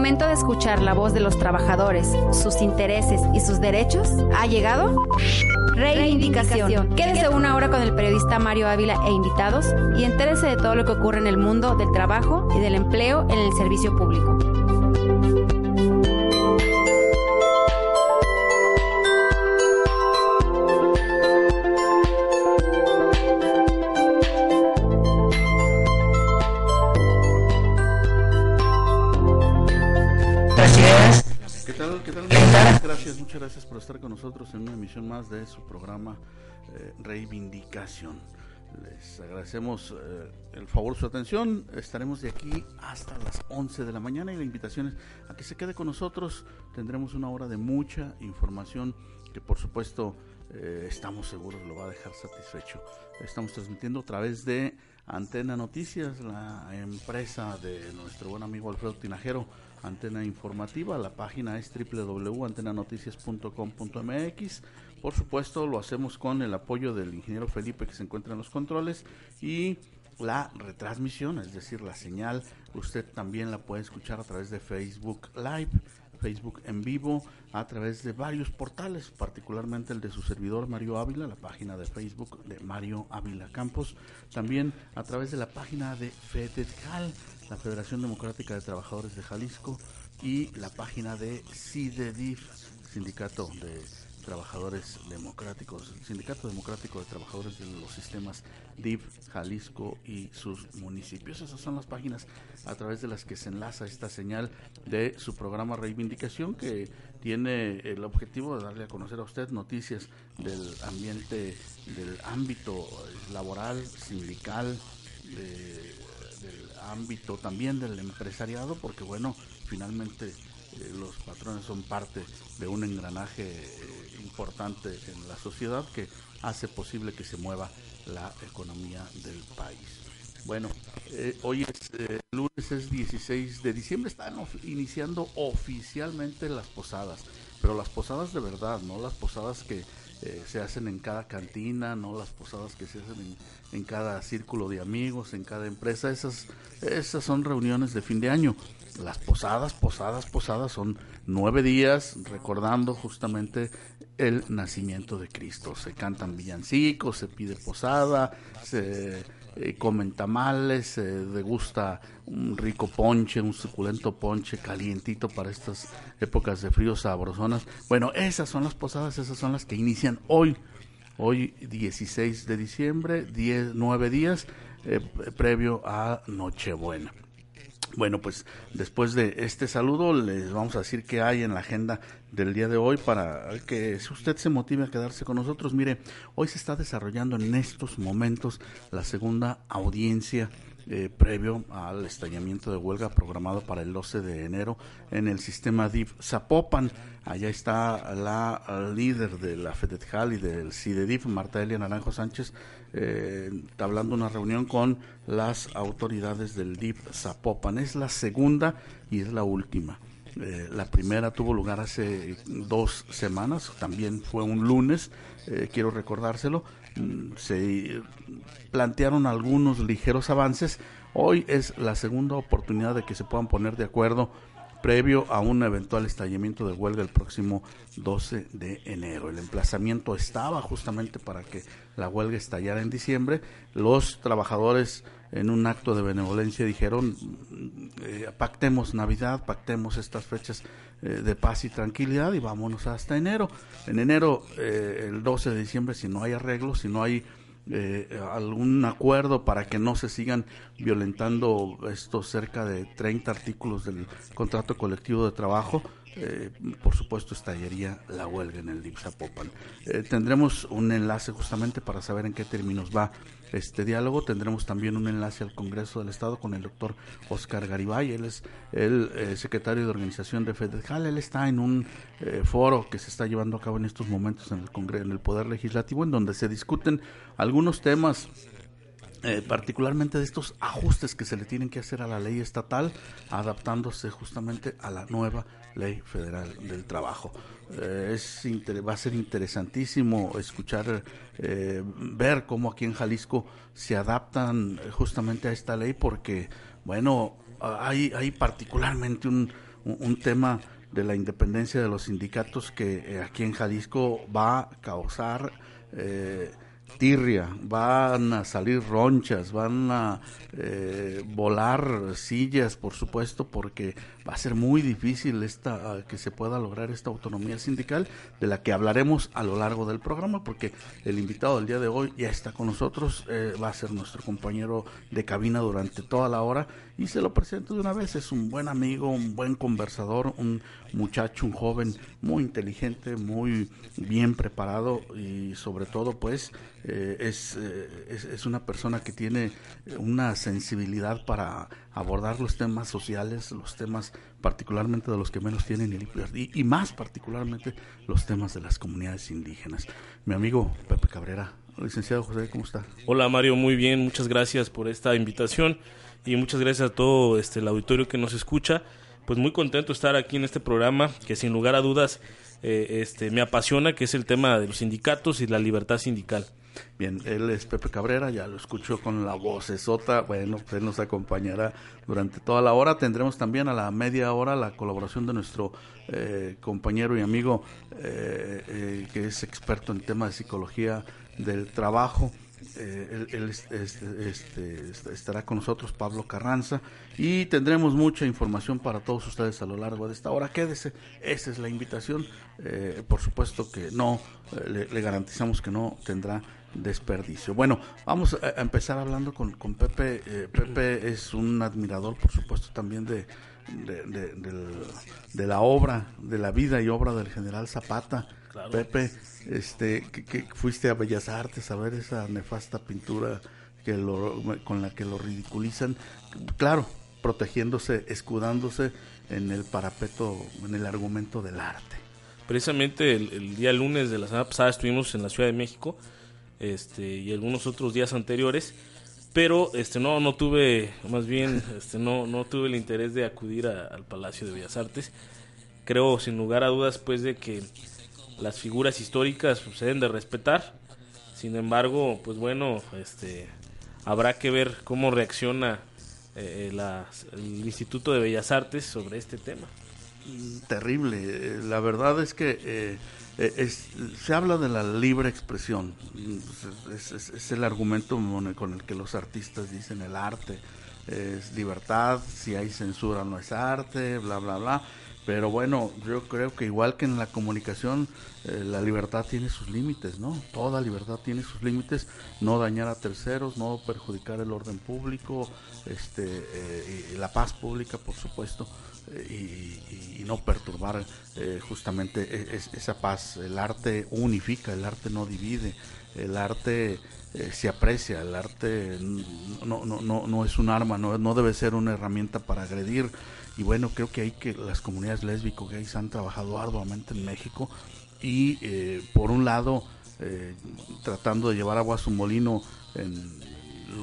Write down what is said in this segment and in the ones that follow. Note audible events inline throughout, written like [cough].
momento de escuchar la voz de los trabajadores, sus intereses y sus derechos ha llegado. Reivindicación. Quédese una hora con el periodista Mario Ávila e invitados y entérese de todo lo que ocurre en el mundo del trabajo y del empleo en el servicio público. Con nosotros en una emisión más de su programa eh, Reivindicación. Les agradecemos eh, el favor su atención. Estaremos de aquí hasta las 11 de la mañana y la invitación es a que se quede con nosotros. Tendremos una hora de mucha información que por supuesto eh, estamos seguros lo va a dejar satisfecho. Estamos transmitiendo a través de Antena Noticias, la empresa de nuestro buen amigo Alfredo Tinajero Antena Informativa. La página es www.antenanoticias.com.mx. Por supuesto, lo hacemos con el apoyo del ingeniero Felipe que se encuentra en los controles y la retransmisión, es decir, la señal, usted también la puede escuchar a través de Facebook Live, Facebook en vivo, a través de varios portales, particularmente el de su servidor Mario Ávila, la página de Facebook de Mario Ávila Campos, también a través de la página de FEDETCAL, la Federación Democrática de Trabajadores de Jalisco, y la página de CIDEDIF, Sindicato de Trabajadores Democráticos, Sindicato Democrático de Trabajadores de los Sistemas DIF, Jalisco y sus municipios. Esas son las páginas a través de las que se enlaza esta señal de su programa Reivindicación que tiene el objetivo de darle a conocer a usted noticias del ambiente, del ámbito laboral, sindical, de ámbito también del empresariado, porque bueno, finalmente eh, los patrones son parte de un engranaje eh, importante en la sociedad que hace posible que se mueva la economía del país. Bueno, eh, hoy es lunes, es 16 de diciembre, están iniciando oficialmente las posadas, pero las posadas de verdad, no las posadas que eh, se hacen en cada cantina, no las posadas que se hacen en, cada círculo de amigos, en cada empresa, esas, esas son reuniones de fin de año. Las posadas, posadas, posadas son nueve días recordando justamente el nacimiento de Cristo. Se cantan villancicos, se pide posada, se eh, comen tamales, se degusta un rico ponche, un suculento ponche calientito para estas épocas de frío sabrosonas. Bueno, esas son las posadas, esas son las que inician hoy, hoy 16 de diciembre, 10, 9 días eh, previo a Nochebuena. Bueno, pues después de este saludo les vamos a decir qué hay en la agenda del día de hoy para que si usted se motive a quedarse con nosotros. Mire, hoy se está desarrollando en estos momentos la segunda audiencia eh, previo al estallamiento de huelga programado para el 12 de enero en el sistema DIF Zapopan. Allá está la líder de la FEDETJAL y del CIDEDIF, Marta Elia Naranjo Sánchez, eh, hablando una reunión con las autoridades del DIF Zapopan. Es la segunda y es la última. Eh, la primera tuvo lugar hace dos semanas, también fue un lunes, eh, quiero recordárselo. Se plantearon algunos ligeros avances. Hoy es la segunda oportunidad de que se puedan poner de acuerdo previo a un eventual estallamiento de huelga el próximo 12 de enero. El emplazamiento estaba justamente para que la huelga estallara en diciembre. Los trabajadores en un acto de benevolencia dijeron eh, pactemos Navidad, pactemos estas fechas eh, de paz y tranquilidad y vámonos hasta enero. En enero, eh, el 12 de diciembre, si no hay arreglos, si no hay eh, algún acuerdo para que no se sigan violentando estos cerca de 30 artículos del contrato colectivo de trabajo, eh, por supuesto estallaría la huelga en el Dipsapopan. Eh, tendremos un enlace justamente para saber en qué términos va este diálogo. Tendremos también un enlace al Congreso del Estado con el doctor Oscar Garibay. Él es el eh, secretario de organización de FEDEJAL. Él está en un eh, foro que se está llevando a cabo en estos momentos en el, Congreso, en el Poder Legislativo, en donde se discuten algunos temas eh, particularmente de estos ajustes que se le tienen que hacer a la ley estatal, adaptándose justamente a la nueva ley federal del trabajo. Eh, es va a ser interesantísimo escuchar, eh, ver cómo aquí en Jalisco se adaptan justamente a esta ley, porque, bueno, hay, hay particularmente un, un, tema de la independencia de los sindicatos que eh, aquí en Jalisco va a causar tirria, van a salir ronchas, van a volar sillas, por supuesto, porque va a ser muy difícil esta que se pueda lograr esta autonomía sindical de la que hablaremos a lo largo del programa, porque el invitado del día de hoy ya está con nosotros, eh, va a ser nuestro compañero de cabina durante toda la hora y se lo presento de una vez, es un buen amigo, un buen conversador, un muchacho, un joven muy inteligente, muy bien preparado y sobre todo pues eh, es, es, es, una persona que tiene una sensibilidad para abordar los temas sociales, los temas particularmente de los que menos tienen y, y más particularmente los temas de las comunidades indígenas. Mi amigo Pepe Cabrera, licenciado José, ¿cómo está? Hola Mario, muy bien, muchas gracias por esta invitación y muchas gracias a todo este el auditorio que nos escucha. Pues muy contento estar aquí en este programa que sin lugar a dudas eh, este me apasiona, que es el tema de los sindicatos y la libertad sindical. Bien, él es Pepe Cabrera, ya lo escucho con la voz sota. Bueno, él nos acompañará durante toda la hora. Tendremos también a la media hora la colaboración de nuestro eh, compañero y amigo eh, eh, que es experto en temas de psicología del trabajo. él, este, estará con nosotros, Pablo Carranza, y tendremos mucha información para todos ustedes a lo largo de esta hora. Quédese, esa es la invitación. por supuesto que no, le garantizamos que no tendrá desperdicio. Bueno, vamos a empezar hablando con, con Pepe. Eh, Pepe es un admirador, por supuesto, también de, de, la obra, de la vida y obra del general Zapata. Pepe, este, que, fuiste a Bellas Artes a ver esa nefasta pintura que lo, con la que lo ridiculizan. Claro, protegiéndose, escudándose en el parapeto, en el argumento del arte. Precisamente el, el día lunes de la semana pasada estuvimos en la Ciudad de México este, y algunos otros días anteriores, pero este, no, no tuve, más bien, este, no, no tuve el interés de acudir al Palacio de Bellas Artes. Creo, sin lugar a dudas, pues, de que las figuras históricas pues, se deben de respetar. Sin embargo, pues bueno, este, habrá que ver cómo reacciona eh, el Instituto de Bellas Artes sobre este tema. Terrible. La verdad es que eh, eh, se habla de la libre expresión, es, el argumento con el que los artistas dicen el arte es libertad, si hay censura no es arte, bla, bla, bla. Pero bueno, yo creo que igual que en la comunicación, eh, la libertad tiene sus límites, ¿no? Toda libertad tiene sus límites, no dañar a terceros, no perjudicar el orden público, este, y la paz pública, por supuesto y, no perturbar eh, justamente e, esa paz. El arte unifica, el arte no divide, el arte eh, se aprecia, el arte no, no, no, no es un arma, no, no debe ser una herramienta para agredir. Y bueno, creo que hay que las comunidades lésbico-gays han trabajado arduamente en México y eh, por un lado tratando de llevar agua a su molino en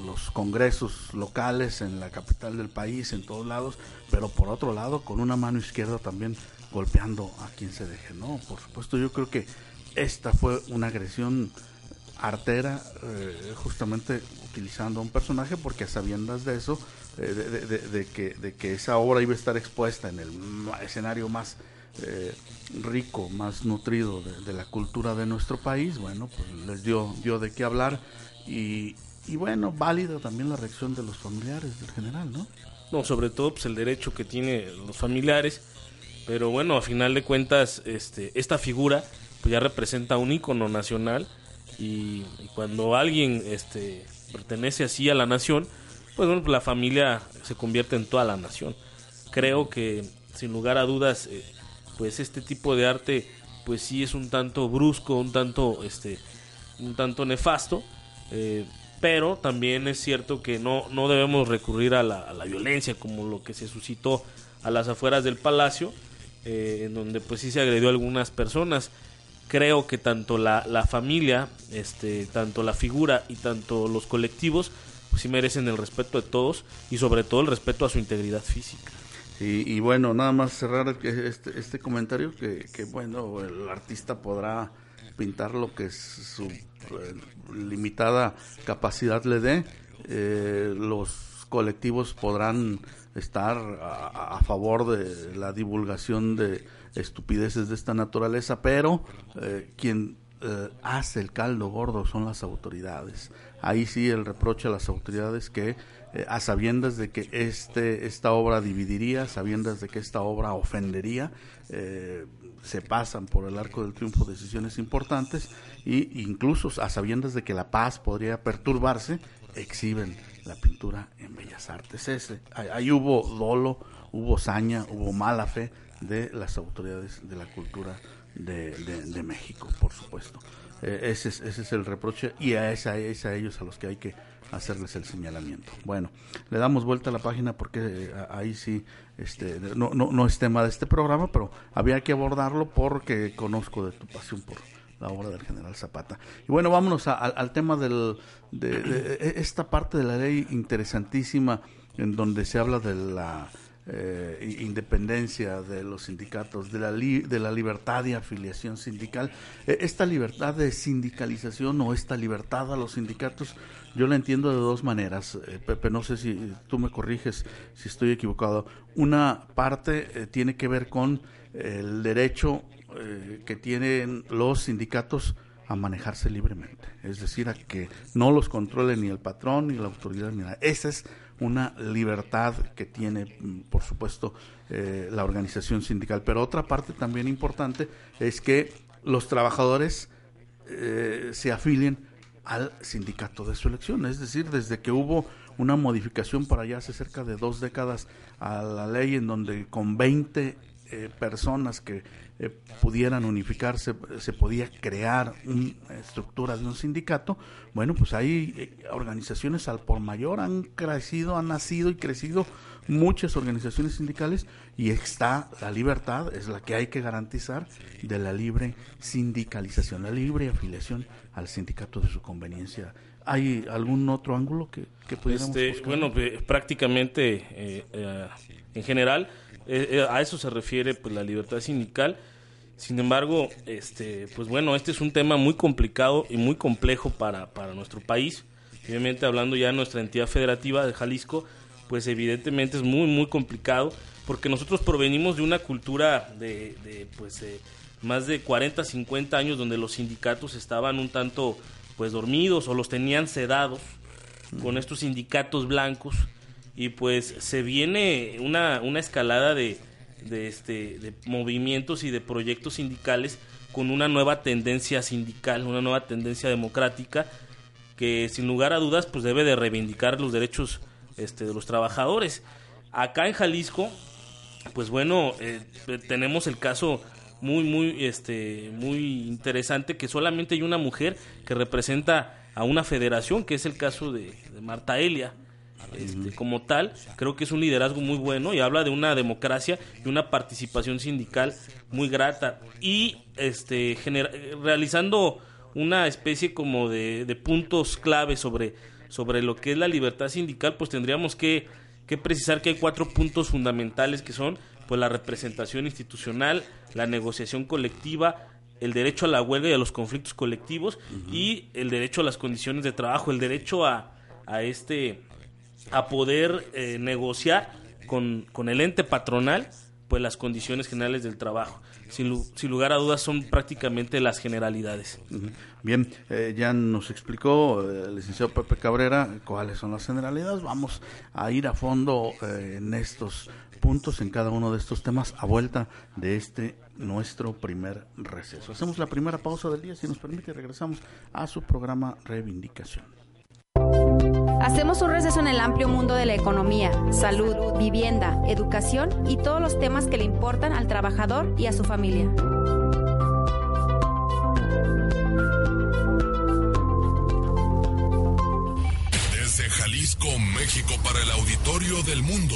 los congresos locales en la capital del país, en todos lados, pero por otro lado con una mano izquierda también golpeando a quien se deje, ¿no? Por supuesto, yo creo que esta fue una agresión artera, eh, justamente utilizando a un personaje, porque a sabiendas de eso, eh, de, que, de que esa obra iba a estar expuesta en el escenario más eh, rico, más nutrido de, la cultura de nuestro país, bueno, pues les dio, dio de qué hablar y, y bueno, válida también la reacción de los familiares del general, ¿no? No, sobre todo pues el derecho que tienen los familiares, pero bueno, a final de cuentas este esta figura pues ya representa un ícono nacional y, cuando alguien este pertenece así a la nación, pues bueno, la familia se convierte en toda la nación. Creo que sin lugar a dudas eh, pues este tipo de arte pues sí es un tanto brusco, un tanto este un tanto nefasto. Eh, pero también es cierto que no, no debemos recurrir a la, violencia como lo que se suscitó a las afueras del palacio, eh, en donde pues sí se agredió a algunas personas. Creo que tanto la, familia, este, tanto la figura y tanto los colectivos, pues sí merecen el respeto de todos y sobre todo el respeto a su integridad física. Y, bueno, nada más cerrar este, este comentario que bueno, el artista podrá pintar lo que su eh, limitada capacidad le dé. Eh, los colectivos podrán estar a, favor de la divulgación de estupideces de esta naturaleza, pero eh, quien eh, hace el caldo gordo son las autoridades. Ahí sí el reproche a las autoridades que eh, a sabiendas de que este esta obra dividiría, sabiendas de que esta obra ofendería, se pasan por el arco del triunfo decisiones importantes y incluso a sabiendas de que la paz podría perturbarse, exhiben la pintura en Bellas Artes. Ese, ahí, hubo dolo, hubo saña, hubo mala fe de las autoridades de la cultura de, de, México, por supuesto. Eh, ese, es, ese es el reproche y a, esa, es a ellos a los que hay que hacerles el señalamiento. Bueno, le damos vuelta a la página porque eh, ahí sí este, no, no, no es tema de este programa, pero había que abordarlo porque conozco de tu pasión por, la obra del general Zapata. Y bueno, vámonos al tema del, de, esta parte de la ley interesantísima en donde se habla de la eh, independencia de los sindicatos, de la, de la libertad de afiliación sindical. E, esta libertad de sindicalización o esta libertad a los sindicatos, yo la entiendo de dos maneras. Eh, Pepe, no sé si tú me corriges si estoy equivocado. Una parte eh, tiene que ver con el derecho eh, que tienen los sindicatos a manejarse libremente, es decir, a que no los controle ni el patrón ni la autoridad. Esa es una libertad que tiene, mm, por supuesto, eh, la organización sindical. Pero otra parte también importante es que los trabajadores eh, se afilien al sindicato de su elección, es decir, desde que hubo una modificación para allá hace cerca de dos décadas a la ley en donde con 20 personas que eh, pudieran unificarse, se podía crear una estructura de un sindicato, bueno, pues hay eh, organizaciones al por mayor, han crecido, han nacido y crecido muchas organizaciones sindicales y está la libertad, es la que hay que garantizar de la libre sindicalización, la libre afiliación al sindicato de su conveniencia. ¿Hay algún otro ángulo que, que pudiéramos este, Bueno, eh, prácticamente en general eh, eh, a eso se refiere pues la libertad sindical. Sin embargo, este, pues bueno, este es un tema muy complicado y muy complejo para, para nuestro país. Obviamente hablando ya de nuestra entidad federativa de Jalisco, pues evidentemente es muy, muy complicado porque nosotros provenimos de una cultura de, de pues más de 40, 50 años donde los sindicatos estaban un tanto pues dormidos o los tenían sedados con estos sindicatos blancos y pues se viene una, una escalada de, de, este, de movimientos y de proyectos sindicales con una nueva tendencia sindical, una nueva tendencia democrática que sin lugar a dudas pues debe de reivindicar los derechos este, de los trabajadores. Acá en Jalisco, pues bueno, eh, tenemos el caso muy muy este muy interesante que solamente hay una mujer que representa a una federación, que es el caso de, de Marta Elia este, como tal, creo que es un liderazgo muy bueno y habla de una democracia y una participación sindical muy grata. Y este realizando una especie como de, puntos clave sobre, sobre lo que es la libertad sindical, pues tendríamos que, que precisar que hay cuatro puntos fundamentales que son pues la representación institucional, la negociación colectiva, el derecho a la huelga y a los conflictos colectivos y el derecho a las condiciones de trabajo, el derecho a, a este a poder eh, negociar con, con, el ente patronal pues las condiciones generales del trabajo. Sin, sin lugar a dudas son prácticamente las generalidades. Bien, eh, ya nos explicó eh, el licenciado Pepe Cabrera cuáles son las generalidades. Vamos a ir a fondo en estos puntos, en cada uno de estos temas, a vuelta de este nuestro primer receso. Hacemos la primera pausa del día, si nos permite, regresamos a su programa Reivindicación. Hacemos un receso en el amplio mundo de la economía, salud, vivienda, educación y todos los temas que le importan al trabajador y a su familia. Desde Jalisco, México para el auditorio del mundo.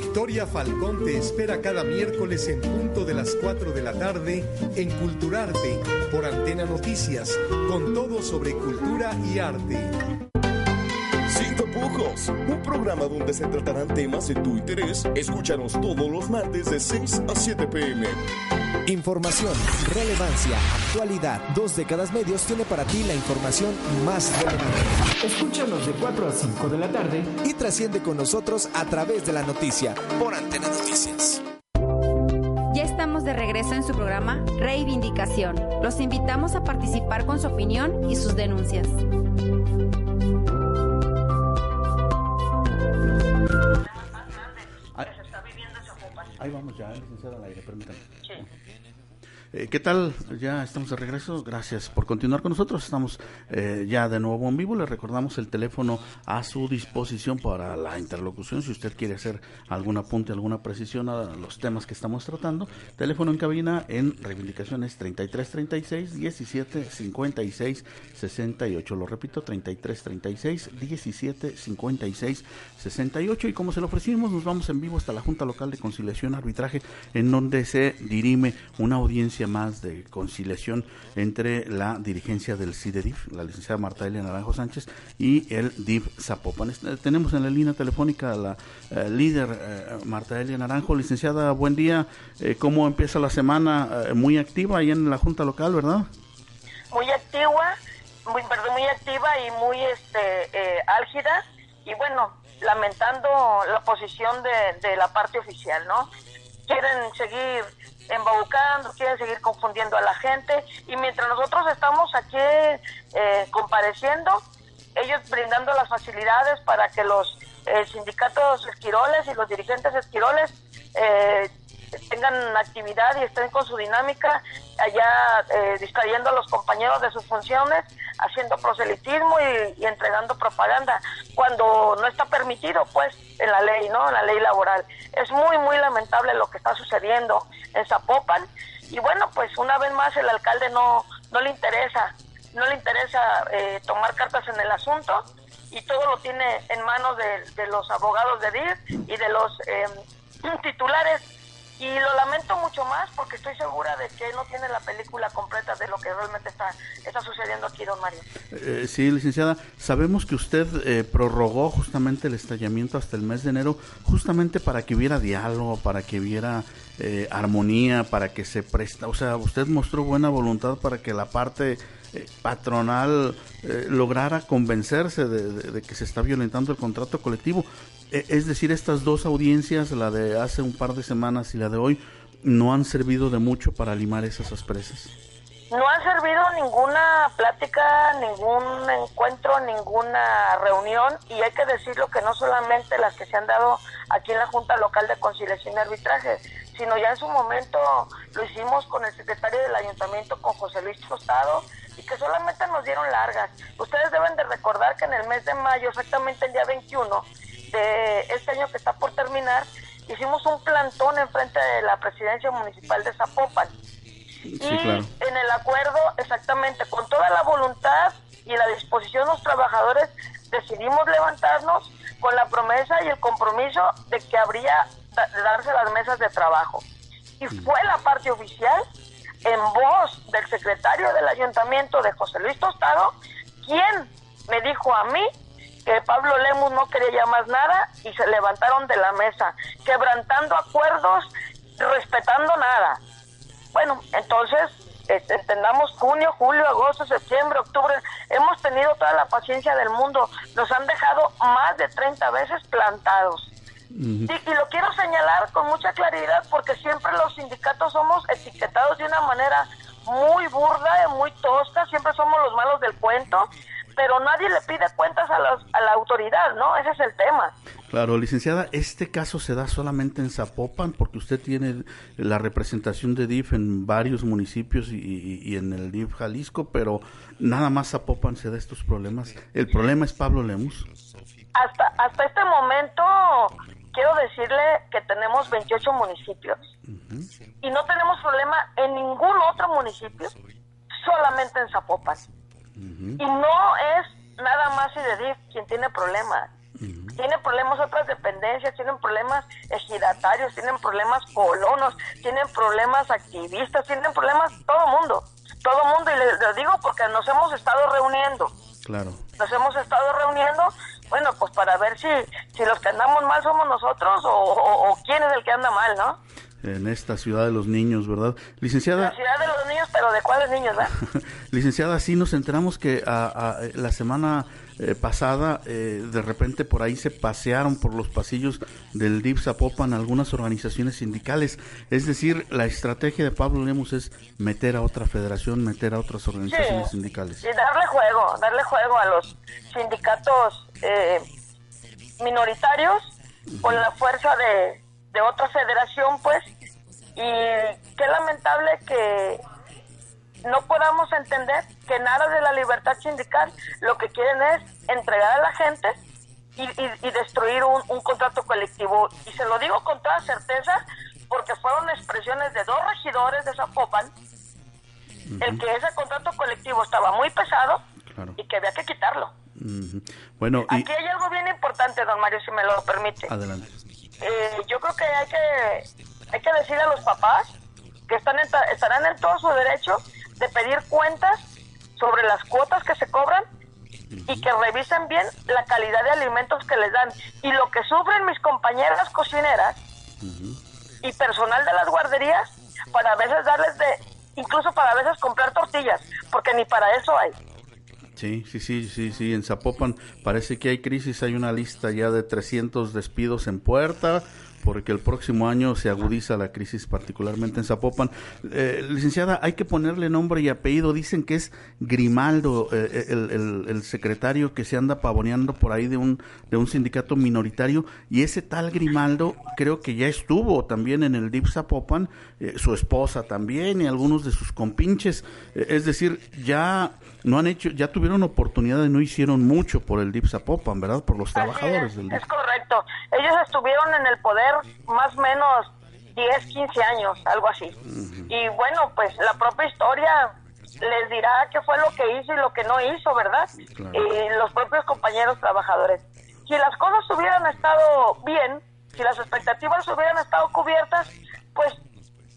Gloria Falcón te espera cada miércoles en punto de las 4 de la tarde en Culturarte por Antena Noticias, con todo sobre cultura y arte. Sin tapujos, un programa donde se tratarán temas de tu interés. Escúchanos todos los martes de 6 a 7 pm. Información, relevancia, actualidad. Dos décadas medios tiene para ti la información más relevante. Escúchanos de 4 a 5 de la tarde y trasciende con nosotros a través de la noticia por Antena Noticias. Ya estamos de regreso en su programa Reivindicación. Los invitamos a participar con su opinión y sus denuncias. Ahí vamos ya, licenciada al aire, permítame. Eh, ¿Qué tal? Ya estamos de regreso. Gracias por continuar con nosotros. Estamos eh, ya de nuevo en vivo. Le recordamos el teléfono a su disposición para la interlocución. Si usted quiere hacer algún apunte, alguna precisión a los temas que estamos tratando, teléfono en cabina en reivindicaciones 3336 17 56 68. Lo repito, 3336 17 56 68. Y como se lo ofrecimos, nos vamos en vivo hasta la Junta Local de Conciliación Arbitraje, en donde se dirime una audiencia más de conciliación entre la dirigencia del CIDEDIF, la licenciada Marta Elia Naranjo Sánchez, y el DIF Zapopan. Este, tenemos en la línea telefónica a la eh, líder eh, Marta Elia Naranjo. Licenciada, buen día. Eh, ¿Cómo empieza la semana? Eh, muy activa ahí en la Junta Local, ¿verdad? muy activa, muy, perdón, muy activa y muy este, eh, álgida y bueno, lamentando la posición de, de la parte oficial, ¿no? Quieren seguir embaucando, quieren seguir confundiendo a la gente y mientras nosotros estamos aquí eh, compareciendo, ellos brindando las facilidades para que los eh, sindicatos esquiroles y los dirigentes esquiroles eh, tengan actividad y estén con su dinámica allá eh, distrayendo a los compañeros de sus funciones, haciendo proselitismo y, entregando propaganda cuando no está permitido pues en la ley, ¿no? En la ley laboral. Es muy, muy lamentable lo que está sucediendo en Zapopan y bueno, pues una vez más el alcalde no, no le interesa, no le interesa eh, tomar cartas en el asunto y todo lo tiene en manos de, de los abogados de DIR y de los eh, [clears throat] titulares y lo lamento mucho más porque estoy segura de que no tiene la película completa de lo que realmente está, está sucediendo aquí, don Mario. Eh, sí, licenciada, sabemos que usted eh, prorrogó justamente el estallamiento hasta el mes de enero, justamente para que hubiera diálogo, para que hubiera eh, armonía, para que se presta, o sea, usted mostró buena voluntad para que la parte eh, patronal eh, lograra convencerse de- de que se está violentando el contrato colectivo. Eh, es decir, estas dos audiencias, la de hace un par de semanas y la de hoy, no han servido de mucho para limar esas asperezas. No ha servido ninguna plática, ningún encuentro, ninguna reunión y hay que decirlo que no solamente las que se han dado aquí en la Junta Local de Conciliación y Arbitraje, sino ya en su momento lo hicimos con el secretario del ayuntamiento, con José Luis Tostado, y que solamente nos dieron largas. Ustedes deben de recordar que en el mes de mayo, exactamente el día 21 de este año que está por terminar, hicimos un plantón enfrente de la presidencia municipal de Zapopan Sí, y claro. en el acuerdo, exactamente, con toda la voluntad y la disposición de los trabajadores, decidimos levantarnos con la promesa y el compromiso de que habría de darse las mesas de trabajo. Y fue la parte oficial, en voz del secretario del ayuntamiento de José Luis Tostado, quien me dijo a mí que Pablo Lemus no quería ya más nada y se levantaron de la mesa, quebrantando acuerdos, respetando nada. Bueno, entonces, este, entendamos junio, julio, agosto, septiembre, octubre, hemos tenido toda la paciencia del mundo, nos han dejado más de 30 veces plantados. Y, y lo quiero señalar con mucha claridad porque siempre los sindicatos somos etiquetados de una manera muy burda, muy tosca, siempre somos los malos del cuento, pero nadie le pide cuentas a, los- a la autoridad, ¿no? Ese es el tema. Claro, licenciada, este caso se da solamente en Zapopan porque usted tiene la representación de DIF en varios municipios y, y- y en el DIF Jalisco, pero nada más Zapopan se da estos problemas. El problema es Pablo Lemus. Hasta, hasta este momento, quiero decirle que tenemos 28 municipios y no tenemos problema en ningún otro municipio, solamente en Zapopan. Y no es nada más IDEDIF quien tiene problemas. tienen problemas otras dependencias, tienen problemas ejidatarios, tienen problemas colonos, tienen problemas activistas, tienen problemas todo mundo, todo mundo, y les, les digo porque nos hemos estado reuniendo, Claro. nos hemos estado reuniendo, bueno, pues para ver si, si los que andamos mal somos nosotros o, o- o quién es el que anda mal, ¿no? En esta ciudad de los niños, ¿verdad? Licenciada, La ciudad de los niños, pero ¿de cuáles niños, verdad? [laughs] Licenciada, sí nos enteramos que a- a- la semana eh, pasada eh, de repente por ahí se pasearon por los pasillos del DIF Zapopan algunas organizaciones sindicales. Es decir, la estrategia de Pablo Lemus es meter a otra federación, meter a otras organizaciones Sí. sindicales. Y darle juego, darle juego a los sindicatos eh, minoritarios con la fuerza de, de otra federación, pues. Y qué lamentable que no podamos entender que nada de la libertad sindical lo que quieren es entregar a la gente y, y- y destruir un, un contrato colectivo. Y se lo digo con toda certeza porque fueron expresiones de dos regidores de Zapopan el que ese contrato colectivo estaba muy pesado Claro. y que había que quitarlo. Bueno, y Aquí hay algo bien importante, don Mario, si me lo permite. adelante. Eh, yo creo que hay que hay que decir a los papás que están en ta- estarán en todo su derecho de pedir cuentas sobre las cuotas que se cobran y que revisen bien la calidad de alimentos que les dan. Y lo que sufren mis compañeras cocineras y personal de las guarderías para a veces darles de incluso para a veces comprar tortillas porque ni para eso hay Sí, sí, sí, sí, sí, en Zapopan parece que hay crisis, hay una lista ya de 300 despidos en puerta, porque el próximo año se agudiza la crisis, particularmente en Zapopan. Eh, licenciada, hay que ponerle nombre y apellido, dicen que es Grimaldo, eh, el, el- el secretario que se anda pavoneando por ahí de un, de un sindicato minoritario, y ese tal Grimaldo creo que ya estuvo también en el DIP Zapopan, eh, su esposa también y algunos de sus compinches, Eh, es decir, ya no han hecho, ya tuvieron oportunidad y no hicieron mucho por el DIP Zapopan, ¿verdad? Por los trabajadores Así del es, es correcto. Ellos estuvieron en el poder más o menos 10, 15 años, algo así. Y bueno, pues la propia historia les dirá qué fue lo que hizo y lo que no hizo, ¿verdad? Claro. Y los propios compañeros trabajadores. Si las cosas hubieran estado bien, si las expectativas hubieran estado cubiertas, pues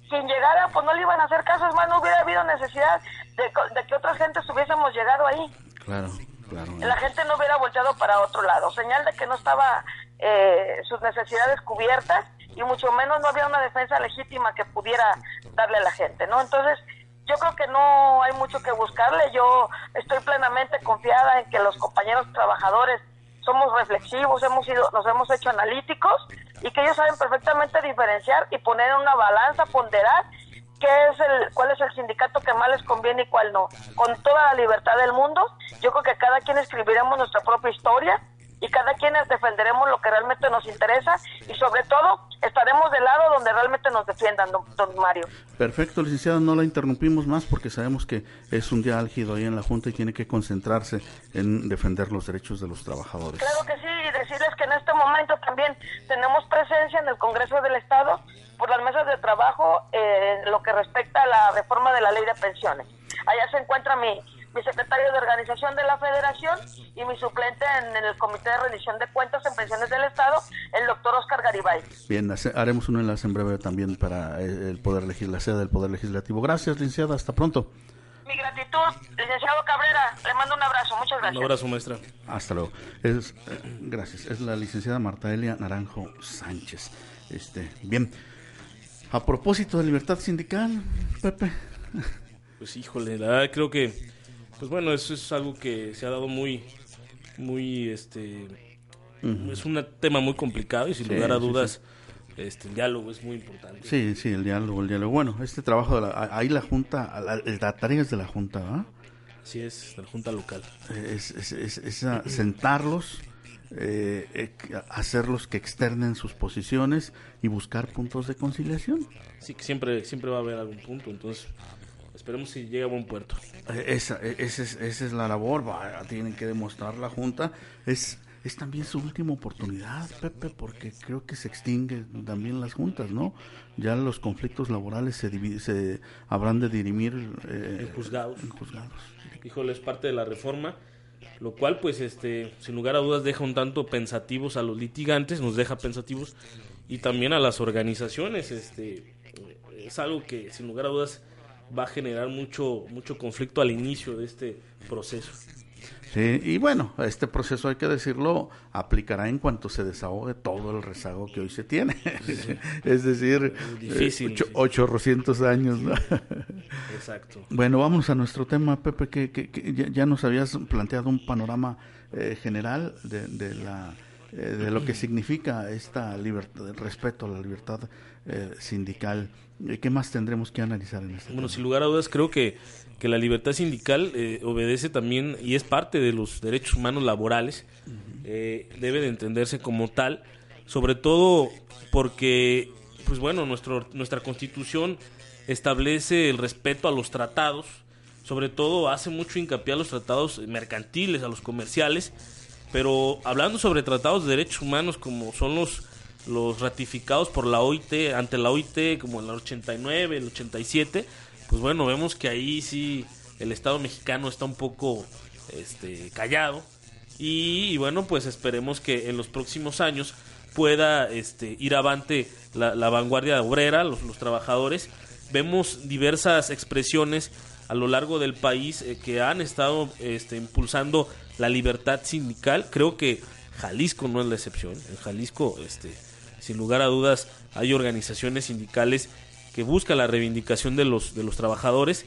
quien llegara, pues no le iban a hacer caso, es más, no hubiera habido necesidad de, de que otras gentes hubiésemos llegado ahí Claro, claro. la gente no hubiera volteado para otro lado, señal de que no estaba eh, sus necesidades cubiertas y mucho menos no había una defensa legítima que pudiera darle a la gente, ¿no? Entonces, yo creo que no hay mucho que buscarle, yo estoy plenamente confiada en que los compañeros trabajadores somos reflexivos, hemos sido, nos hemos hecho analíticos y que ellos saben perfectamente diferenciar y poner en una balanza, ponderar qué es el, cuál es el sindicato que más les conviene y cuál no. Con toda la libertad del mundo, yo creo que cada quien escribiremos nuestra propia historia y cada quien defenderemos lo que realmente nos interesa y sobre todo estaremos del lado donde realmente nos defiendan, don, don Mario. Perfecto, licenciada, no la interrumpimos más porque sabemos que es un día álgido ahí en la Junta y tiene que concentrarse en defender los derechos de los trabajadores. Claro que sí, y decirles que en este momento también tenemos presencia en el Congreso del Estado por las mesas de trabajo eh, en lo que respecta a la reforma de la ley de pensiones. Allá se encuentra mi, mi secretario de organización de la federación y mi suplente en, el Comité de Rendición de Cuentas en Pensiones del Estado, el doctor Oscar Garibay. Bien, hace- haremos un enlace en breve también para eh, el poder Legis- la sede del Poder Legislativo. Gracias, licenciada, hasta pronto. Mi gratitud, licenciado Cabrera, le mando un abrazo, muchas Un gracias. abrazo, maestra. Hasta luego. Es, eh, gracias. Es la licenciada Marta Elia Naranjo Sánchez. Este, bien. A propósito de libertad sindical, Pepe. Pues híjole, la verdad creo que, pues bueno, eso es algo que se ha dado muy, muy, este, es un tema muy complicado y sin Sí, lugar a sí, dudas, este, el diálogo es muy importante. Sí, sí, el diálogo, el diálogo. Bueno, este trabajo, de la, ahí la Junta, la, la tarea es de la Junta, ¿ah? Así es, de la Junta Local. Es, es- es- es a sentarlos, eh, eh, hacerlos que externen sus posiciones y buscar puntos de conciliación. Sí, que siempre, siempre va a haber algún punto, entonces esperemos si llega a buen puerto. Eh, Esa, eh, esa es, esa es la labor, va, tienen que demostrar la Junta. Es, es también su última oportunidad, Pepe, porque creo que se extinguen también las juntas, ¿no? Ya los conflictos laborales se, divi- se habrán de dirimir eh, En juzgados. en juzgados. Híjole, es parte de la reforma. lo cual pues este sin lugar a dudas deja un tanto pensativos a los litigantes, nos deja pensativos y también a las organizaciones, este es algo que sin lugar a dudas va a generar mucho mucho conflicto al inicio de este proceso. Sí, y bueno, este proceso hay que decirlo, aplicará en cuanto se desahogue todo el rezago que hoy se tiene. [laughs] es decir, Difícil, eh, ocho- sí. 800 años. ¿no? [laughs] Exacto. bueno, vamos a nuestro tema, Pepe, que, que- que ya, ya nos habías planteado un panorama eh, general de, de la eh, de lo que significa esta libertad, el respeto a la libertad eh, sindical. ¿Qué más tendremos que analizar en este Bueno, tema? sin lugar a dudas creo que, que la libertad sindical eh, obedece también y es parte de los derechos humanos laborales. Eh, debe de entenderse como tal, sobre todo porque, pues bueno, nuestro, nuestra constitución establece el respeto a los tratados, sobre todo hace mucho hincapié a los tratados mercantiles, a los comerciales, pero hablando sobre tratados de derechos humanos como son los los ratificados por la OIT ante la OIT como en el 89, el 87, pues bueno, vemos que ahí sí el Estado mexicano está un poco este callado y, bueno, pues esperemos que en los próximos años pueda este ir avante la, la vanguardia obrera, los, los trabajadores. Vemos diversas expresiones a lo largo del país eh, que han estado este, impulsando la libertad sindical. Creo que Jalisco no es la excepción. En Jalisco, este, sin lugar a dudas, hay organizaciones sindicales que buscan la reivindicación de los, de los trabajadores.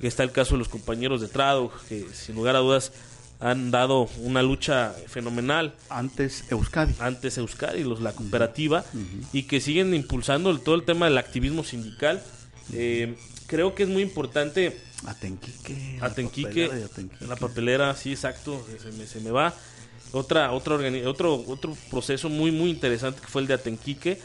Está el caso de los compañeros de Trado, que sin lugar a dudas han dado una lucha fenomenal Antes Euskadi. antes Euskadi, los, la cooperativa, y que siguen impulsando el- todo el tema del activismo sindical. Eh, creo que es muy importante Atenquique. la Atenquique, papelera de Atenquique. la papelera, sí, exacto, se me, se me va. Otra, otra otro, otro proceso muy, muy interesante que fue el de Atenquique.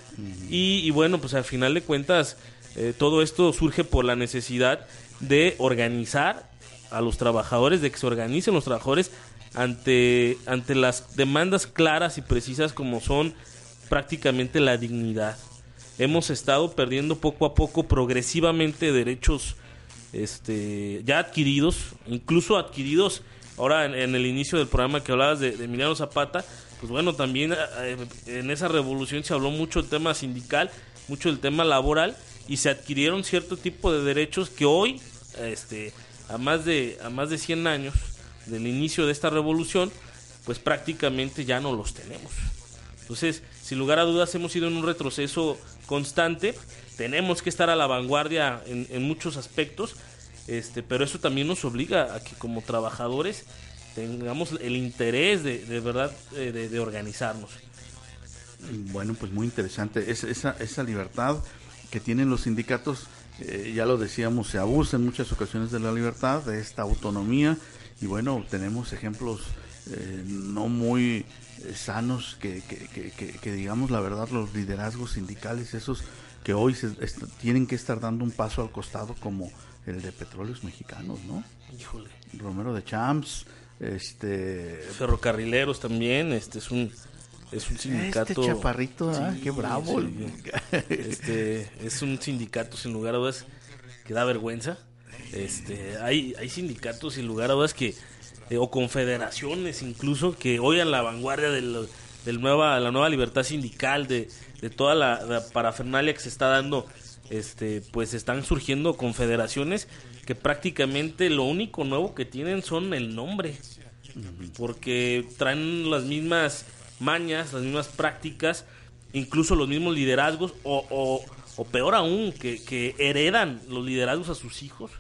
y, y bueno, pues al final de cuentas, eh, todo esto surge por la necesidad de organizar a los trabajadores, de que se organicen los trabajadores ante, ante las demandas claras y precisas como son prácticamente la dignidad. Hemos estado perdiendo poco a poco progresivamente derechos este ya adquiridos, incluso adquiridos ahora en, el inicio del programa que hablabas de, de Emiliano Zapata, pues bueno, también eh, en esa revolución se habló mucho del tema sindical, mucho del tema laboral y se adquirieron cierto tipo de derechos que hoy este a más de a más de 100 años del inicio de esta revolución, pues prácticamente ya no los tenemos. Entonces, sin lugar a dudas, hemos ido en un retroceso constante. Tenemos que estar a la vanguardia en, en muchos aspectos, este, pero eso también nos obliga a que como trabajadores tengamos el interés de, de verdad eh, de, organizarnos. Bueno, pues muy interesante. Es, esa, esa libertad que tienen los sindicatos, eh, ya lo decíamos, se abusa en muchas ocasiones de la libertad, de esta autonomía. Y bueno, tenemos ejemplos eh, no muy sanos que, que, que- que- digamos la verdad, los liderazgos sindicales, esos que hoy se tienen que estar dando un paso al costado como el de petróleos mexicanos, ¿no? Híjole. Romero de Champs, este... Ferrocarrileros también, este es un es un sindicato Este chaparrito, Sí, qué bravo. sí. Este es un sindicato sin lugar a dudas que da vergüenza. Este, hay hay sindicatos sin lugar a dudas que eh, o confederaciones incluso que hoy a la vanguardia de del nueva la nueva libertad sindical de, de toda la, la parafernalia que se está dando este pues están surgiendo confederaciones que prácticamente lo único nuevo que tienen son el nombre porque traen las mismas mañas, las mismas prácticas, incluso los mismos liderazgos, o, o, o peor aún, que, que heredan los liderazgos a sus hijos.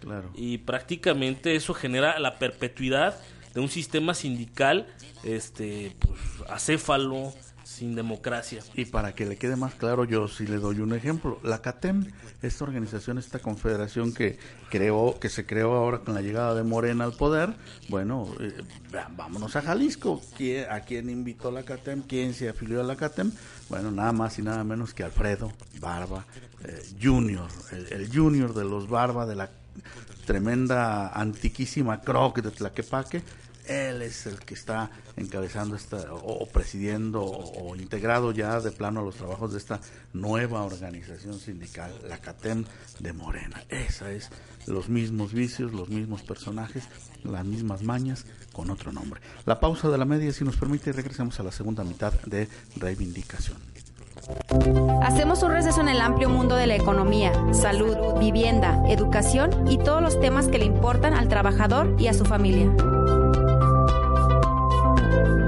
Claro. Y prácticamente eso genera la perpetuidad de un sistema sindical este pues acéfalo, sin democracia. Y para que le quede más claro, yo sí le doy un ejemplo. La CATEM, esta organización, esta confederación que creó, que se creó ahora con la llegada de Morena al poder, bueno, eh, vámonos a Jalisco. ¿Quién- ¿A quién invitó la CATEM? ¿Quién se afilió a la CATEM? Bueno, nada más y nada menos que Alfredo Barba eh, Junior, el, el junior de los Barba, de la tremenda, antiquísima Croc de Tlaquepaque. Él es el que está encabezando esta, o, presidiendo o, integrado ya de plano a los trabajos de esta nueva organización sindical, la CATEM de Morena. Esa es los mismos vicios, los mismos personajes, las mismas mañas, con otro nombre. La pausa de la media, si nos permite, regresamos a la segunda mitad de Reivindicación. Hacemos un receso en el amplio mundo de la economía, salud, vivienda, educación y todos los temas que le importan al trabajador y a su familia. Desde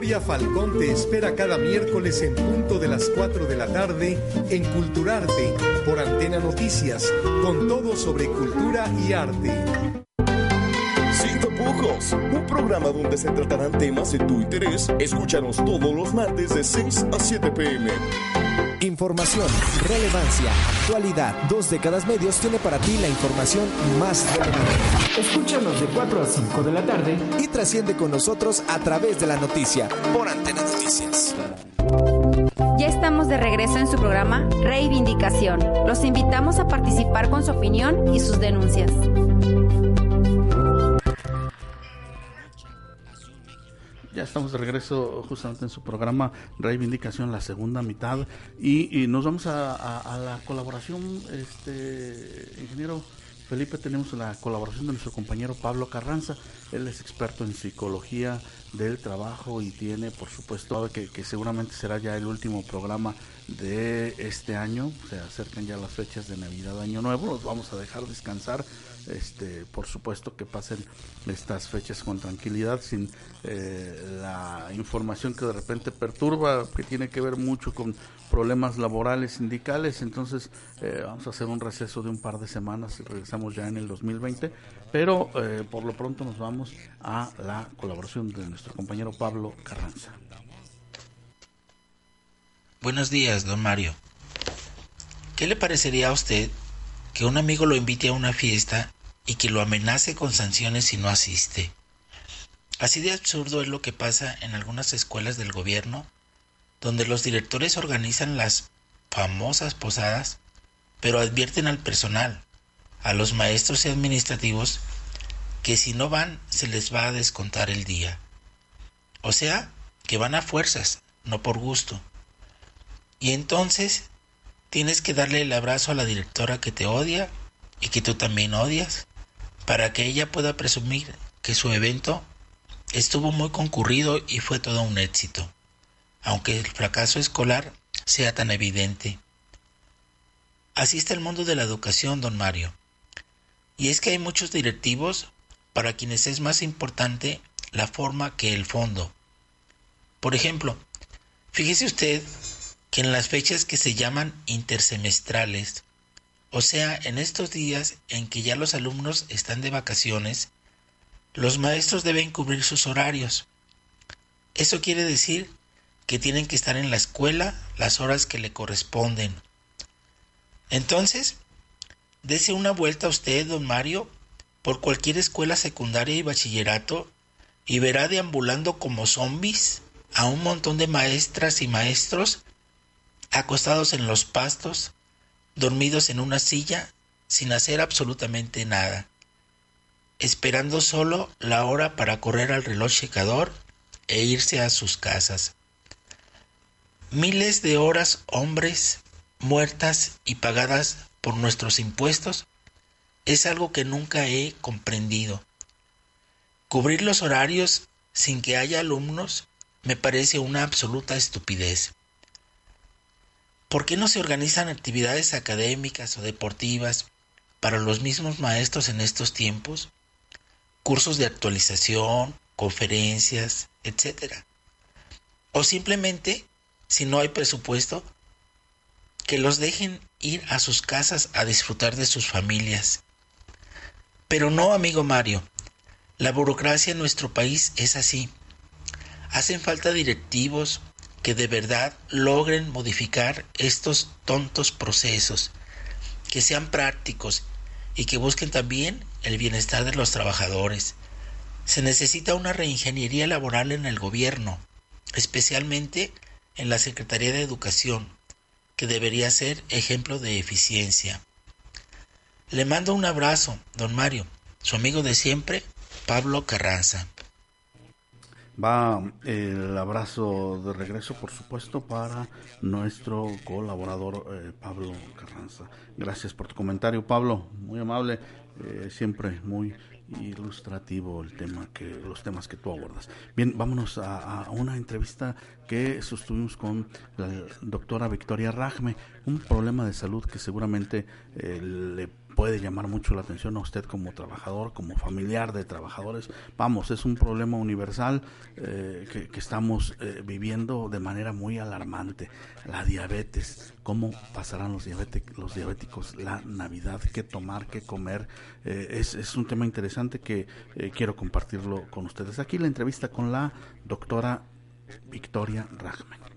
Victoria Falcón te espera cada miércoles en punto de las 4 de la tarde en Culturarte por Antena Noticias, con todo sobre cultura y arte. Sin tapujos, un programa donde se tratarán temas de tu interés. Escúchanos todos los martes de 6 a 7 pm. Información, relevancia, actualidad. Dos décadas medios tiene para ti la información más relevante. Escúchanos de 4 a 5 de la tarde y trasciende con nosotros a través de la noticia por Antena Noticias. Ya estamos de regreso en su programa Reivindicación. Los invitamos a participar con su opinión y sus denuncias. Ya estamos de regreso justamente en su programa Reivindicación, la segunda mitad, y, nos vamos a, la colaboración, este ingeniero Felipe, tenemos la colaboración de nuestro compañero Pablo Carranza, él es experto en psicología del trabajo y tiene, por supuesto, que, seguramente será ya el último programa de este año, se acercan ya las fechas de Navidad, Año Nuevo, los vamos a dejar descansar este, por supuesto que pasen estas fechas con tranquilidad, sin eh, la información que de repente perturba, que tiene que ver mucho con problemas laborales sindicales. Entonces, eh, vamos a hacer un receso de un par de semanas y regresamos ya en el 2020. Pero eh, por lo pronto nos vamos a la colaboración de nuestro compañero Pablo Carranza. Buenos días, don Mario. ¿Qué le parecería a usted que un amigo lo invite a una fiesta y que lo amenace con sanciones si no asiste. Así de absurdo es lo que pasa en algunas escuelas del gobierno, donde los directores organizan las famosas posadas, pero advierten al personal, a los maestros y administrativos, que si no van se les va a descontar el día. O sea, que van a fuerzas, no por gusto. Y entonces tienes que darle el abrazo a la directora que te odia y que tú también odias, para que ella pueda presumir que su evento estuvo muy concurrido y fue todo un éxito, aunque el fracaso escolar sea tan evidente. Así está el mundo de la educación, don Mario. Y es que hay muchos directivos para quienes es más importante la forma que el fondo. Por ejemplo, fíjese usted que en las fechas que se llaman intersemestrales, o sea, en estos días en que ya los alumnos están de vacaciones, los maestros deben cubrir sus horarios. Eso quiere decir que tienen que estar en la escuela las horas que le corresponden. Entonces, dese una vuelta a usted, don Mario, por cualquier escuela secundaria y bachillerato y verá deambulando como zombies a un montón de maestras y maestros acostados en los pastos, dormidos en una silla, sin hacer absolutamente nada, esperando solo la hora para correr al reloj checador e irse a sus casas. Miles de horas hombres muertas y pagadas por nuestros impuestos es algo que nunca he comprendido. Cubrir los horarios sin que haya alumnos me parece una absoluta estupidez. ¿Por qué no se organizan actividades académicas o deportivas para los mismos maestros en estos tiempos? Cursos de actualización, conferencias, etcétera. O simplemente, si no hay presupuesto, que los dejen ir a sus casas a disfrutar de sus familias. Pero no, amigo Mario. La burocracia en nuestro país es así. Hacen falta directivos que de verdad logren modificar estos tontos procesos, que sean prácticos y que busquen también el bienestar de los trabajadores. Se necesita una reingeniería laboral en el gobierno, especialmente en la Secretaría de Educación, que debería ser ejemplo de eficiencia. Le mando un abrazo, don Mario, su amigo de siempre, Pablo Carranza. Va el abrazo de regreso, por supuesto, para nuestro colaborador eh, Pablo Carranza. Gracias por tu comentario, Pablo. Muy amable, eh, siempre muy ilustrativo el tema que los temas que tú abordas. Bien, vámonos a, una entrevista que sostuvimos con la doctora Victoria Rajme, un problema de salud que seguramente eh, le puede llamar mucho la atención a usted como trabajador, como familiar de trabajadores. Vamos, es un problema universal eh, que, estamos eh, viviendo de manera muy alarmante. La diabetes, cómo pasarán los, los diabéticos la Navidad, qué tomar, qué comer. Eh, es, es, un tema interesante que eh, quiero compartirlo con ustedes. Aquí la entrevista con la doctora Victoria Rajman.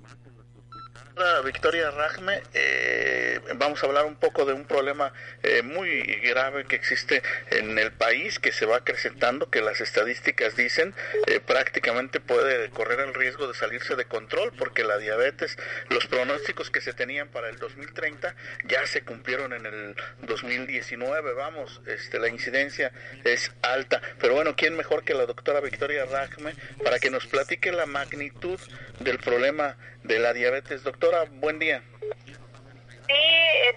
Victoria Rajme, eh, vamos a hablar un poco de un problema eh, muy grave que existe en el país, que se va acrecentando, que las estadísticas dicen eh, prácticamente puede correr el riesgo de salirse de control, porque la diabetes, los pronósticos que se tenían para el 2030 ya se cumplieron en el 2019, vamos, este, la incidencia es alta, pero bueno, ¿quién mejor que la doctora Victoria Rajme para que nos platique la magnitud del problema de la diabetes? Doctora, buen día. Sí,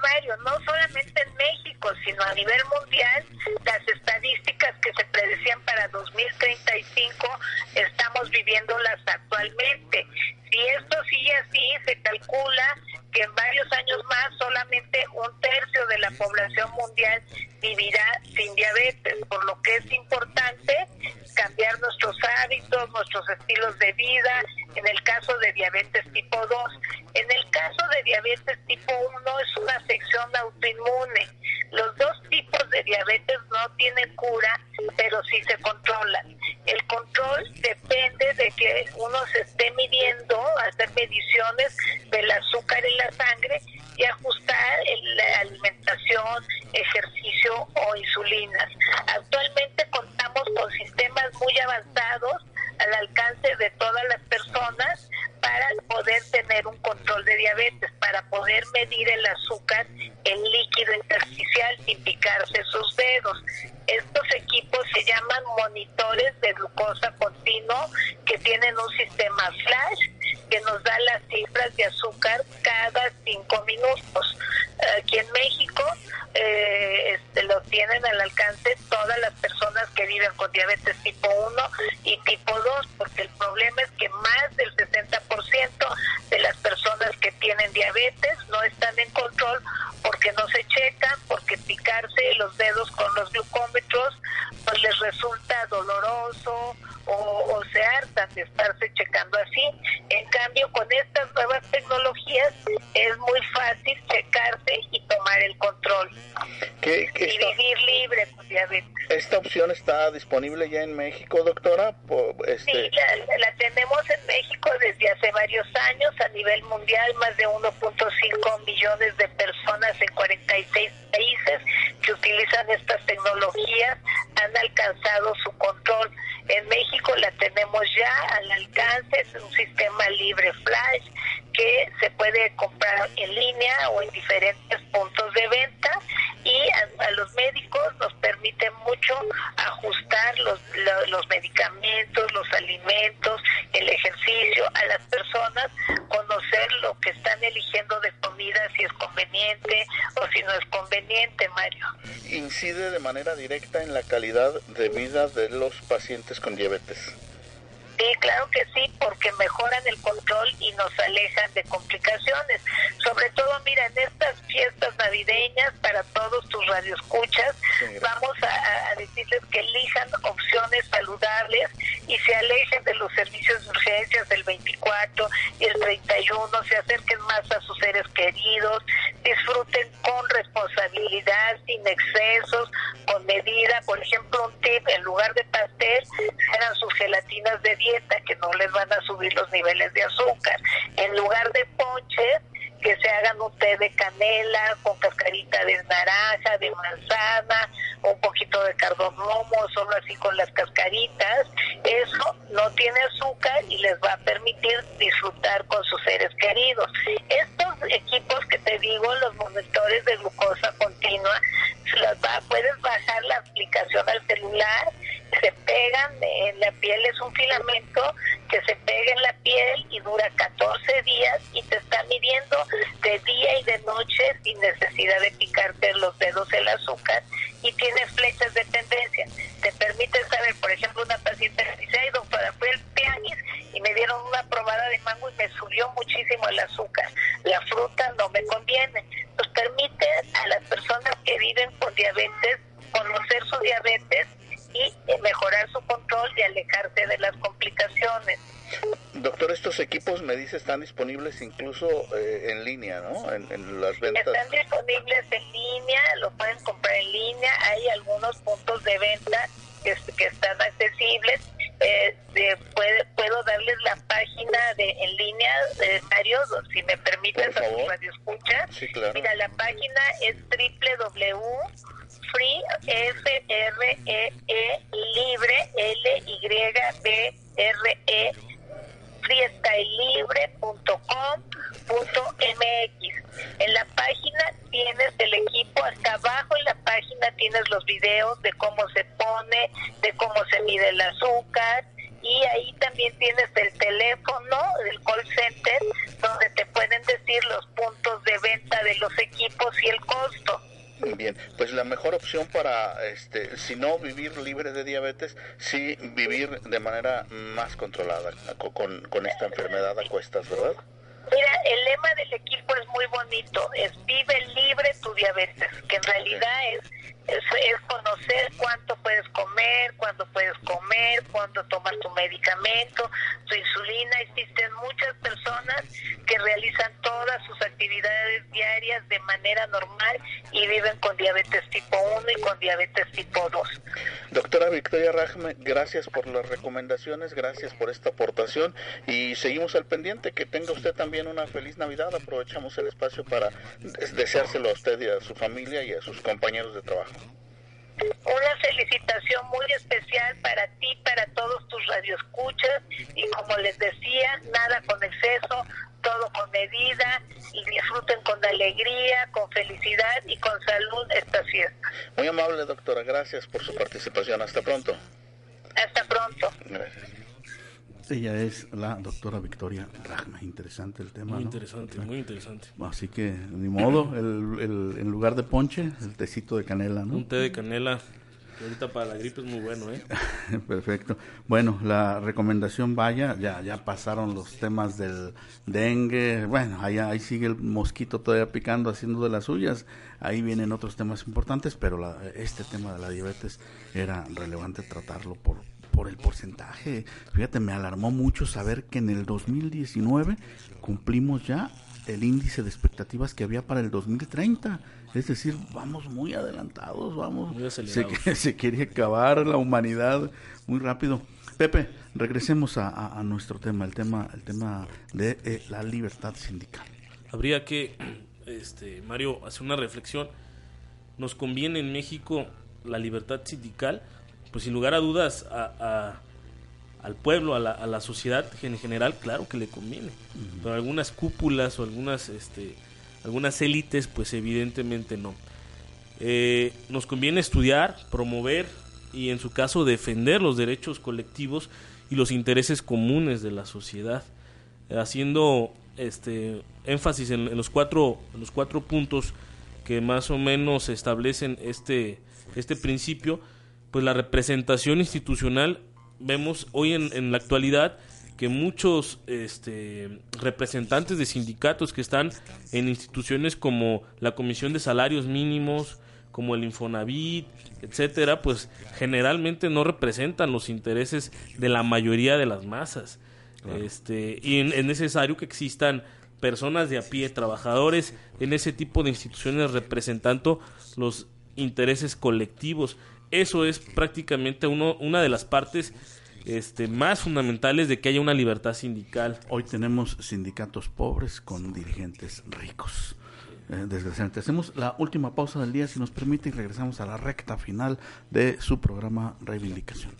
Mario, no solamente en México, sino a nivel mundial, las estadísticas que se predecían para 2035 estamos viviéndolas actualmente. Si esto sigue así, se calcula que en varios años más solamente un tercio de la población mundial vivirá sin diabetes, por lo que es importante cambiar nuestros hábitos, nuestros estilos de vida, en el caso de diabetes tipo 2. En el caso de diabetes tipo 1 es una afección autoinmune. Los dos tipos de diabetes no tienen cura, pero sí se controlan. El control depende de que uno se esté midiendo, hacer mediciones del azúcar en la sangre y ajustar la alimentación, ejercicio o insulinas. Actualmente contamos con sistemas muy avanzados al alcance de todas las personas para poder tener un control de diabetes, para poder medir el azúcar en líquido intersticial sin picarse sus dedos. Estos equipos se llaman monitores de glucosa continuo que tienen un sistema flash que nos da las cifras de azúcar cada cinco minutos. Aquí en México eh, este, lo tienen al alcance todas las personas que viven con diabetes tipo 1 y tipo 2, porque el problema es que más del 60% de las personas que tienen diabetes no están en control porque no se checan, porque picarse los dedos con los glucómetros pues les resulta doloroso o, o se hartan de estarse checando así. Cambio, con estas nuevas tecnologías es muy fácil checarse y tomar el control. ¿Qué, qué y esta, vivir libre con diabetes. ¿Esta opción está disponible ya en México, doctora? Este... Sí, la, la, tenemos en México desde hace varios años a nivel mundial, más de 1.5 millones de personas en 46 países que utilizan estas tecnologías han alcanzado su control. En México la tenemos ya al alcance, es un sistema libre flash que se puede comprar en línea o en diferentes puntos de venta y a, los médicos nos permite mucho ajustar los, los, los, medicamentos, los alimentos, el ejercicio a las personas, conocer lo que están eligiendo de comida, si es conveniente o si no es conveniente, Mario. ¿Incide de manera directa en la calidad de vida de los pacientes con diabetes? Sí, claro que sí, porque mejoran el control y nos alejan de complicaciones. Sobre todo, mira, en estas fiestas navideñas, para todos tus radioescuchas, sí, vamos a, a, decirles que elijan opciones saludables y se alejen de los servicios de urgencias del 24 y el 30 desayuno, se acerquen más a sus seres queridos, disfruten con responsabilidad, sin excesos, con Por ejemplo, un tip, en lugar de pastel, eran sus gelatinas de dieta, que no les van a subir los niveles de azúcar. En lugar de ponches, que se hagan un té de canela con cascarita de naranja, de manzana, un poquito de cardamomo, solo así con las cascaritas. Eso no tiene azúcar y les va a permitir disfrutar con sus seres queridos. Estos equipos que te digo, los monitores de glucosa continua, las va, puedes bajar la aplicación al celular, se pegan en la piel, es un filamento que se pega en la piel y dura 14 días y te está midiendo de día y de noche sin necesidad de picarte los dedos el azúcar y tiene flechas de tendencia. Te permite saber, por ejemplo, una paciente dice, ay doctora, fue el pianis y me dieron una probada de mango y me subió muchísimo el azúcar. La fruta no me conviene. Pues permite a las personas que viven con diabetes conocer su diabetes y mejorar su control y alejarse de las complicaciones. Doctor, estos equipos me dice están disponibles incluso eh, en línea, ¿no? En, en, las ventas. Están disponibles en línea, lo pueden comprar en línea. Hay algunos puntos de venta que, que están accesibles. Eh, de, puede, puedo darles la página de en línea de Mario, si me permites, a escucha. Sí, claro. Mira, la página es www free f r e e libre l y b r e freestylelibre.com.mx. En la página tienes el equipo, hasta abajo en la página tienes los videos de cómo se pone, de cómo se mide el azúcar y ahí también tienes el teléfono del call center donde te pueden decir los puntos de venta de los equipos y el costo. Bien, pues la mejor opción para, este, si no vivir libre de diabetes, sí vivir de manera más controlada con, con esta enfermedad a cuestas, ¿verdad? Mira, el lema del equipo es muy bonito, es vive libre tu diabetes, que en realidad es, es, conocer cuánto puedes comer, cuándo puedes comer, cuándo tomar tu medicamento, tu insulina. Existen muchas personas que realizan todas sus actividades diarias de manera normal y viven con diabetes tipo 1 y con diabetes tipo 2. Doctora Victoria Rajme, gracias por las recomendaciones, gracias por esta aportación y seguimos al pendiente. Que tenga usted también una feliz Navidad. Aprovechamos el espacio para deseárselo a usted y a su familia y a sus compañeros de trabajo. Una felicitación muy especial para ti, para todos tus radioescuchas y como les decía, nada con exceso, todo con medida y disfruten con alegría, con felicidad y con salud esta fiesta. Muy amable doctora, gracias por su participación. Hasta pronto. Hasta pronto. Gracias. Ella es la doctora Victoria Ragna. Interesante el tema. Muy ¿no? interesante, muy interesante. Así que, ni modo, el, el- en lugar de ponche, el tecito de canela, ¿no? Un té de canela, que ahorita para la gripe es muy bueno, ¿eh? [laughs] Perfecto. Bueno, la recomendación vaya, ya ya pasaron los temas del dengue, bueno, allá ahí sigue el mosquito todavía picando, haciendo de las suyas. Ahí vienen otros temas importantes, pero la- este tema de la diabetes era relevante tratarlo por por el porcentaje. Fíjate, me alarmó mucho saber que en el 2019 cumplimos ya el índice de expectativas que había para el 2030. Es decir, vamos muy adelantados, vamos. Muy se, acelerados. se quiere acabar la humanidad muy rápido. Pepe, regresemos a, a- a nuestro tema, el tema, el tema de eh, la libertad sindical. Habría que, [clears throat] este, Mario, hacer una reflexión. ¿Nos conviene en México la libertad sindical? Pues sin lugar a dudas a, a- al pueblo, a la, a la sociedad en general, claro que le conviene. Pero algunas cúpulas o algunas, este, algunas élites, pues evidentemente no. Eh, nos conviene estudiar, promover y en su caso defender los derechos colectivos y los intereses comunes de la sociedad, eh, haciendo este énfasis en, en los cuatro en los cuatro puntos que más o menos establecen este este principio, pues la representación institucional vemos hoy en, en la actualidad que muchos este, representantes de sindicatos que están en instituciones como la Comisión de Salarios Mínimos, como el Infonavit, etcétera, pues generalmente no representan los intereses de la mayoría de las masas. Este, y es necesario que existan personas de a pie, trabajadores en ese tipo de instituciones representando los intereses colectivos. Eso es prácticamente uno, una de las partes este, más fundamentales de que haya una libertad sindical. Hoy tenemos sindicatos pobres con dirigentes ricos. Eh, desgraciadamente. Hacemos la última pausa del día, si nos permite, y regresamos a la recta final de su programa Reivindicación.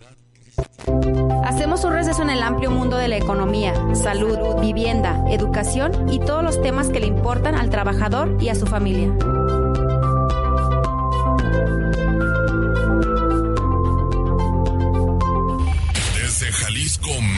Hacemos un receso en el amplio mundo de la economía, salud, vivienda, educación y todos los temas que le importan al trabajador y a su familia.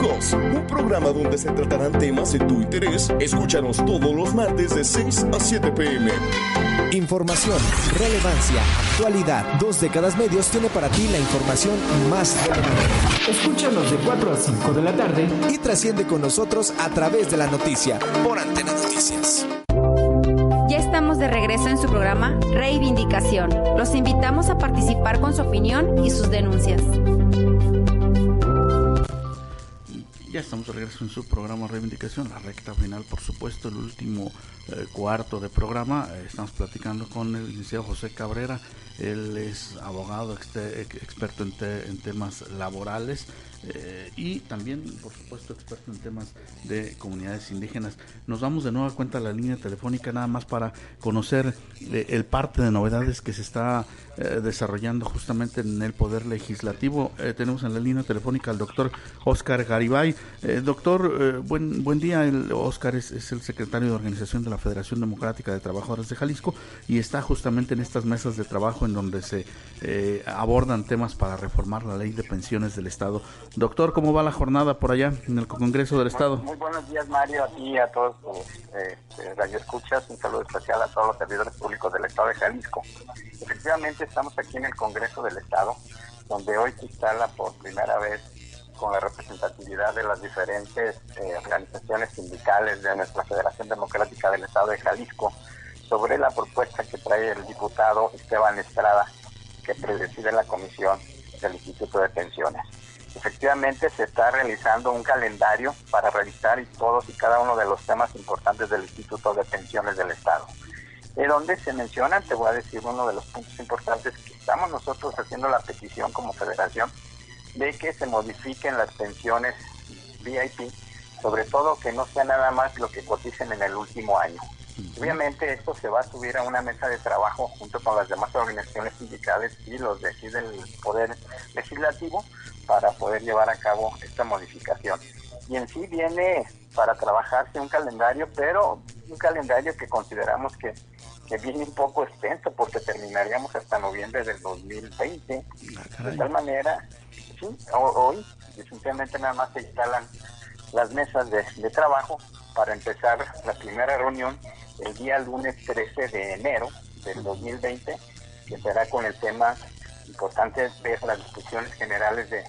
Un programa donde se tratarán temas de tu interés. Escúchanos todos los martes de 6 a 7 pm. Información, relevancia, actualidad. Dos décadas medios tiene para ti la información más relevante. Escúchanos de 4 a 5 de la tarde y trasciende con nosotros a través de la noticia por Antena Noticias. Ya estamos de regreso en su programa Reivindicación. Los invitamos a participar con su opinión y sus denuncias. Estamos de regreso en su programa Reivindicación, la recta final, por supuesto, el último eh, cuarto de programa. Eh, estamos platicando con el licenciado José Cabrera. Él es abogado experto en temas laborales eh, y también, por supuesto, experto en temas de comunidades indígenas. Nos vamos de nueva cuenta a la línea telefónica nada más para conocer eh, el parte de novedades que se está eh, desarrollando justamente en el Poder Legislativo. Eh, tenemos en la línea telefónica al doctor Oscar Garibay. Doctor, buen, buen día. El, Oscar es, es el secretario de organización de la Federación Democrática de Trabajadores de Jalisco y está justamente en estas mesas de trabajo en donde se abordan temas para reformar la ley de pensiones del Estado. Doctor, ¿cómo va la jornada por allá en el Congreso del Estado? Muy buenos días, Mario, a ti y a todos tus eh, eh, radioescuchas. Un saludo especial a todos los servidores públicos del Estado de Jalisco. Efectivamente, estamos aquí en el Congreso del Estado, donde hoy se instala por primera vez con la representatividad de las diferentes eh, organizaciones sindicales de nuestra Federación Democrática del Estado de Jalisco sobre la propuesta que trae el diputado Esteban Estrada, que preside la Comisión del Instituto de Pensiones. Efectivamente, se está realizando un calendario para revisar todos y cada uno de los temas importantes del Instituto de Pensiones del Estado. De donde se mencionan, te voy a decir uno de los puntos importantes que estamos nosotros haciendo la petición como federación de que se modifiquen las pensiones VIP, sobre todo que no sea nada más lo que coticen en el último año. Obviamente esto se va a subir a una mesa de trabajo junto con las demás organizaciones sindicales y los de aquí del Poder Legislativo para poder llevar a cabo esta modificación. Y en sí viene para trabajarse un calendario, pero un calendario que consideramos que, que viene un poco extenso porque terminaríamos hasta noviembre del 2020. De tal manera, sí, ho- hoy definitivamente nada más se instalan las mesas de, de trabajo para empezar la primera reunión el día lunes 13 de enero del 2020, que será con el tema importante ver las discusiones generales de,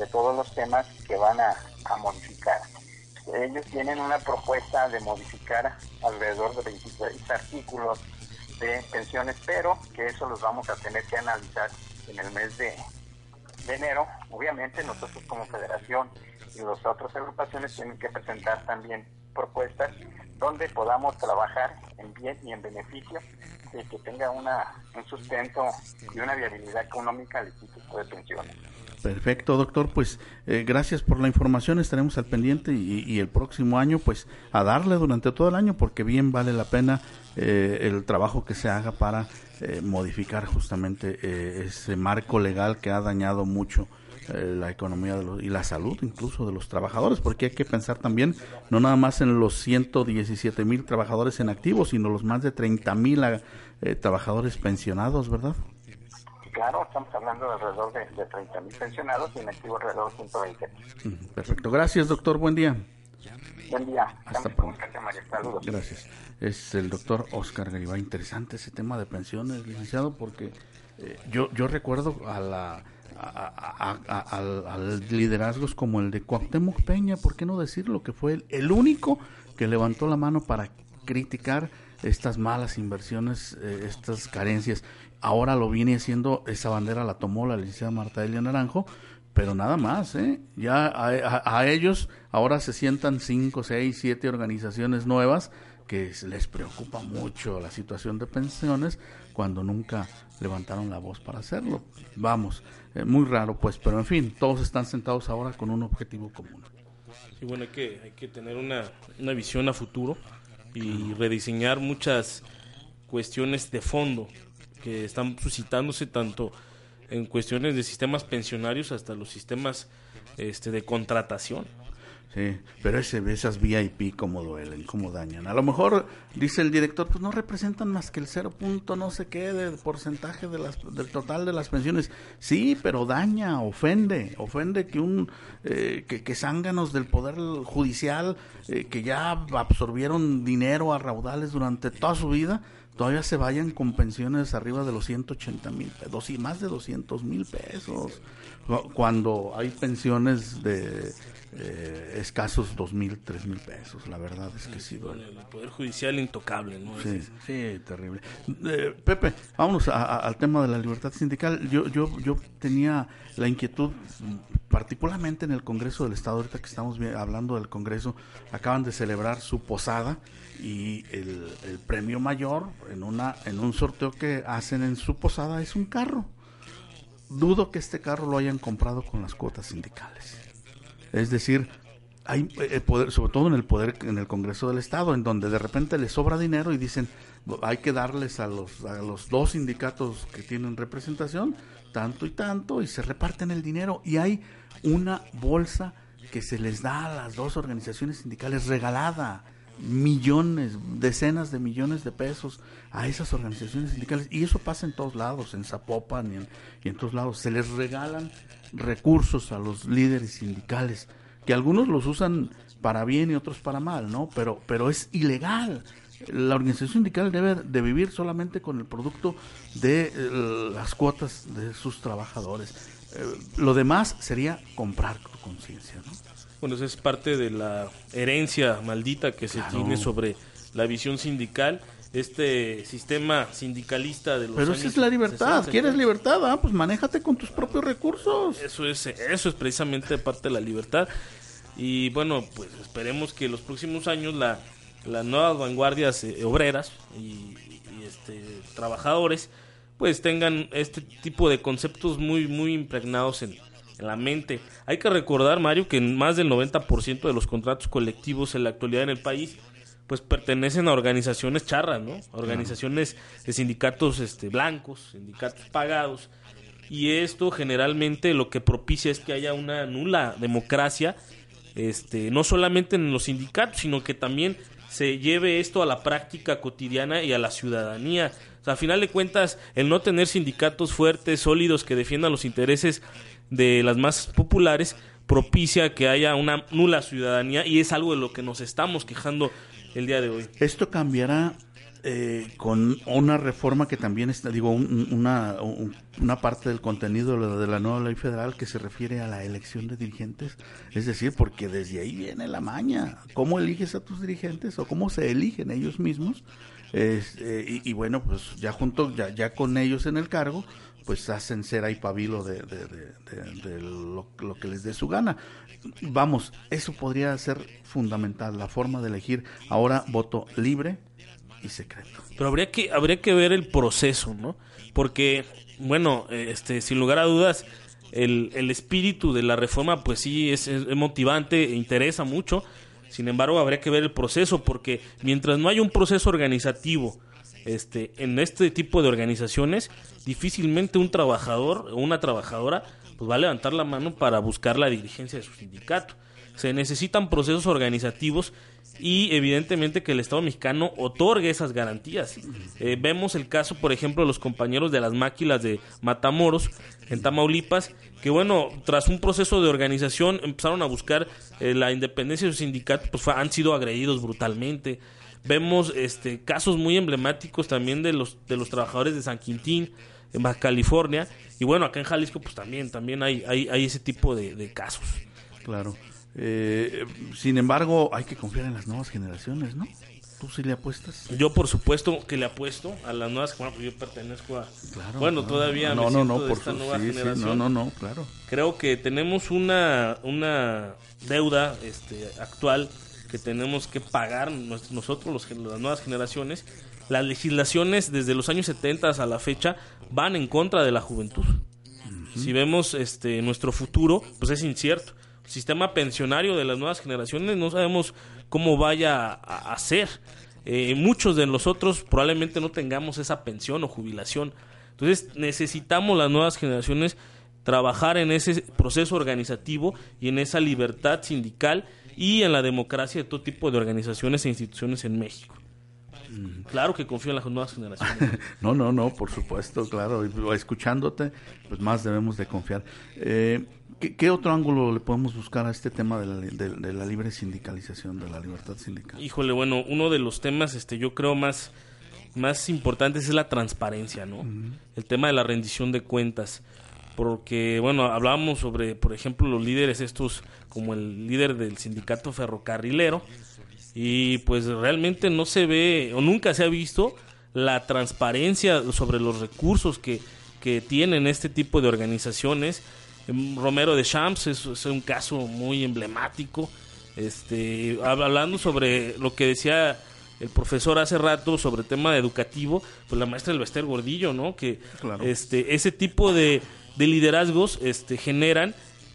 de todos los temas que van a, modificar. Ellos tienen una propuesta de modificar alrededor de 26 artículos de pensiones, pero que eso los vamos a tener que analizar en el mes de, de enero. Obviamente nosotros como federación y las otras agrupaciones tienen que presentar también propuestas donde podamos trabajar en bien y en beneficio que tenga una, un sustento y una viabilidad económica al Instituto de Pensiones. Perfecto, doctor. Pues eh, gracias por la información. Estaremos al pendiente y, y el próximo año, pues a darle durante todo el año, porque bien vale la pena eh, el trabajo que se haga para eh, modificar justamente eh, ese marco legal que ha dañado mucho la economía de los- y la salud incluso de los trabajadores, porque hay que pensar también no nada más en los 117 mil trabajadores en activo, sino los más de 30 mil eh, trabajadores pensionados, ¿verdad? Claro, estamos hablando de alrededor de, de 30 mil pensionados y en activo alrededor de 120. Mm, Perfecto, gracias doctor, buen día. Buen día. Hasta pronto. Saludos. Gracias. Es el doctor Oscar Garibay. Interesante ese tema de pensiones, licenciado, porque eh, yo, yo recuerdo a la, a, liderazgos como el de Cuauhtémoc Peña, ¿por qué no decirlo? Que fue el, único que levantó la mano para criticar estas malas inversiones, eh, estas carencias. Ahora lo viene haciendo, esa bandera la tomó la licenciada Marta Elia Naranjo, pero nada más, ¿eh? Ya a, ellos ahora se sientan cinco, seis, siete organizaciones nuevas que les preocupa mucho la situación de pensiones cuando nunca levantaron la voz para hacerlo. Vamos, eh, muy raro pues, pero en fin, todos están sentados ahora con un objetivo común. Y bueno, hay que, hay que tener una, una visión a futuro y rediseñar muchas cuestiones de fondo que están suscitándose tanto en cuestiones de sistemas pensionarios hasta los sistemas este, de contratación. Sí, pero ese, esas VIP como duelen, como dañan. A lo mejor, dice el director, pues no representan más que el cero punto no sé qué de porcentaje de las, del total de las pensiones. Sí, pero daña, ofende, ofende que un eh, que, que zánganos del poder judicial eh, que ya absorbieron dinero a raudales durante toda su vida todavía se vayan con pensiones arriba de los 180 mil pesos y más de 200 mil pesos Cu- cuando hay pensiones de eh, escasos 2 mil, 3 mil pesos la verdad es que sí duele El Poder Judicial intocable, ¿no? Sí, sí, terrible. Eh, Pepe, vámonos a- a- al tema de la libertad sindical. Yo, yo, yo tenía la inquietud, particularmente en el Congreso del Estado, ahorita que estamos hablando del Congreso, acaban de celebrar su posada y el, el premio mayor en una en un sorteo que hacen en su posada es un carro. Dudo que este carro lo hayan comprado con las cuotas sindicales. Es decir, hay eh, poder, sobre todo en el poder, en el Congreso del Estado, en donde de repente les sobra dinero y dicen hay que darles a los a los dos sindicatos que tienen representación tanto y tanto y se reparten el dinero y hay una bolsa que se les da a las dos organizaciones sindicales regalada millones, decenas de millones de pesos a esas organizaciones sindicales y eso pasa en todos lados, en Zapopan y en, todos lados, se les regalan recursos a los líderes sindicales que algunos los usan para bien y otros para mal, ¿no? Pero, pero es ilegal. La organización sindical debe de vivir solamente con el producto de eh, las cuotas de sus trabajadores. Eh, lo demás sería comprar tu conciencia, ¿no? Bueno, eso es parte de la herencia maldita que se Claro. tiene sobre la visión sindical, este sistema sindicalista de los Pero esa es la libertad. 60, ¿Quieres libertad? Ah, pues manéjate con tus propios recursos. Eso es, eso es precisamente parte de la libertad. Y bueno, pues esperemos que los próximos años la, las nuevas vanguardias eh, obreras y, y, este, trabajadores pues tengan este tipo de conceptos muy, muy impregnados en, en la mente. Hay que recordar, Mario, que más del 90% de los contratos colectivos en la actualidad en el país pues pertenecen a organizaciones charras, ¿no? Organizaciones de sindicatos este, blancos, sindicatos pagados. Y esto generalmente lo que propicia es que haya una nula democracia, este, no solamente en los sindicatos, sino que también se lleve esto a la práctica cotidiana y a la ciudadanía. O sea, a final de cuentas, el no tener sindicatos fuertes, sólidos, que defiendan los intereses de las masas populares, propicia que haya una nula ciudadanía y es algo de lo que nos estamos quejando el día de hoy. Esto cambiará eh, con una reforma que también está, digo, un- una, un- una parte del contenido de la, nueva ley federal que se refiere a la elección de dirigentes. Es decir, porque desde ahí viene la maña. ¿Cómo eliges a tus dirigentes o cómo se eligen ellos mismos? Eh, y, y bueno, pues ya junto, ya, ya con ellos en el cargo, pues hacen cera y pabilo de, de, lo, que les dé su gana. Vamos, eso podría ser fundamental, la forma de elegir ahora voto libre y secreto. Pero habría que, habría que ver el proceso, ¿no? Porque, bueno, este, sin lugar a dudas, el, el espíritu de la reforma, pues sí, es, es motivante, e interesa mucho. Sin embargo, habría que ver el proceso, porque mientras no haya un proceso organizativo este, en este tipo de organizaciones, difícilmente un trabajador o una trabajadora pues va a levantar la mano para buscar la dirigencia de su sindicato. Se necesitan procesos organizativos y evidentemente que el Estado mexicano otorgue esas garantías. Eh, vemos el caso, por ejemplo, de los compañeros de las máquinas de Matamoros en Tamaulipas, que bueno, tras un proceso de organización empezaron a buscar eh, la independencia de su sindicato, pues han sido agredidos brutalmente. Vemos este casos muy emblemáticos también de los de los trabajadores de San Quintín en Baja California y bueno acá en Jalisco pues también también hay hay, hay ese tipo de, de casos. Claro. Eh, sin embargo, hay que confiar en las nuevas generaciones, ¿no? ¿Tú sí le apuestas? Yo por supuesto que le apuesto a las nuevas, bueno, pues yo pertenezco a Claro, bueno, claro. todavía No, me no, siento no, de por esta su- nueva sí, sí, generación. no, no, no, claro. Creo que tenemos una una deuda este actual que tenemos que pagar nos- nosotros los, las nuevas generaciones. Las legislaciones desde los años 70 a la fecha van en contra de la juventud. Si vemos este nuestro futuro, pues es incierto. El sistema pensionario de las nuevas generaciones no sabemos cómo vaya a, a ser. Eh, muchos de nosotros probablemente no tengamos esa pensión o jubilación. Entonces necesitamos las nuevas generaciones trabajar en ese proceso organizativo y en esa libertad sindical y en la democracia de todo tipo de organizaciones e instituciones en México. Claro que confío en las nuevas generaciones. [laughs] No, no, no, por supuesto, claro. Escuchándote, pues más debemos de confiar. Eh, ¿qué, qué otro ángulo le podemos buscar a este tema de la, de, de la libre sindicalización, de la libertad sindical? Híjole, bueno, uno de los temas, este, yo creo más, más importantes es la transparencia, ¿no? El tema de la rendición de cuentas. Porque, bueno, hablábamos sobre, por ejemplo, los líderes estos, como el líder del sindicato ferrocarrilero, y pues realmente no se ve, o nunca se ha visto, la transparencia sobre los recursos que, que tienen este tipo de organizaciones. Em, Romero de Champs es, es un caso muy emblemático. Este, hab- hablando sobre lo que decía el profesor hace rato sobre tema educativo, pues la maestra del Bester Gordillo, ¿no? Que Claro. este, ese tipo de, de liderazgos este, generan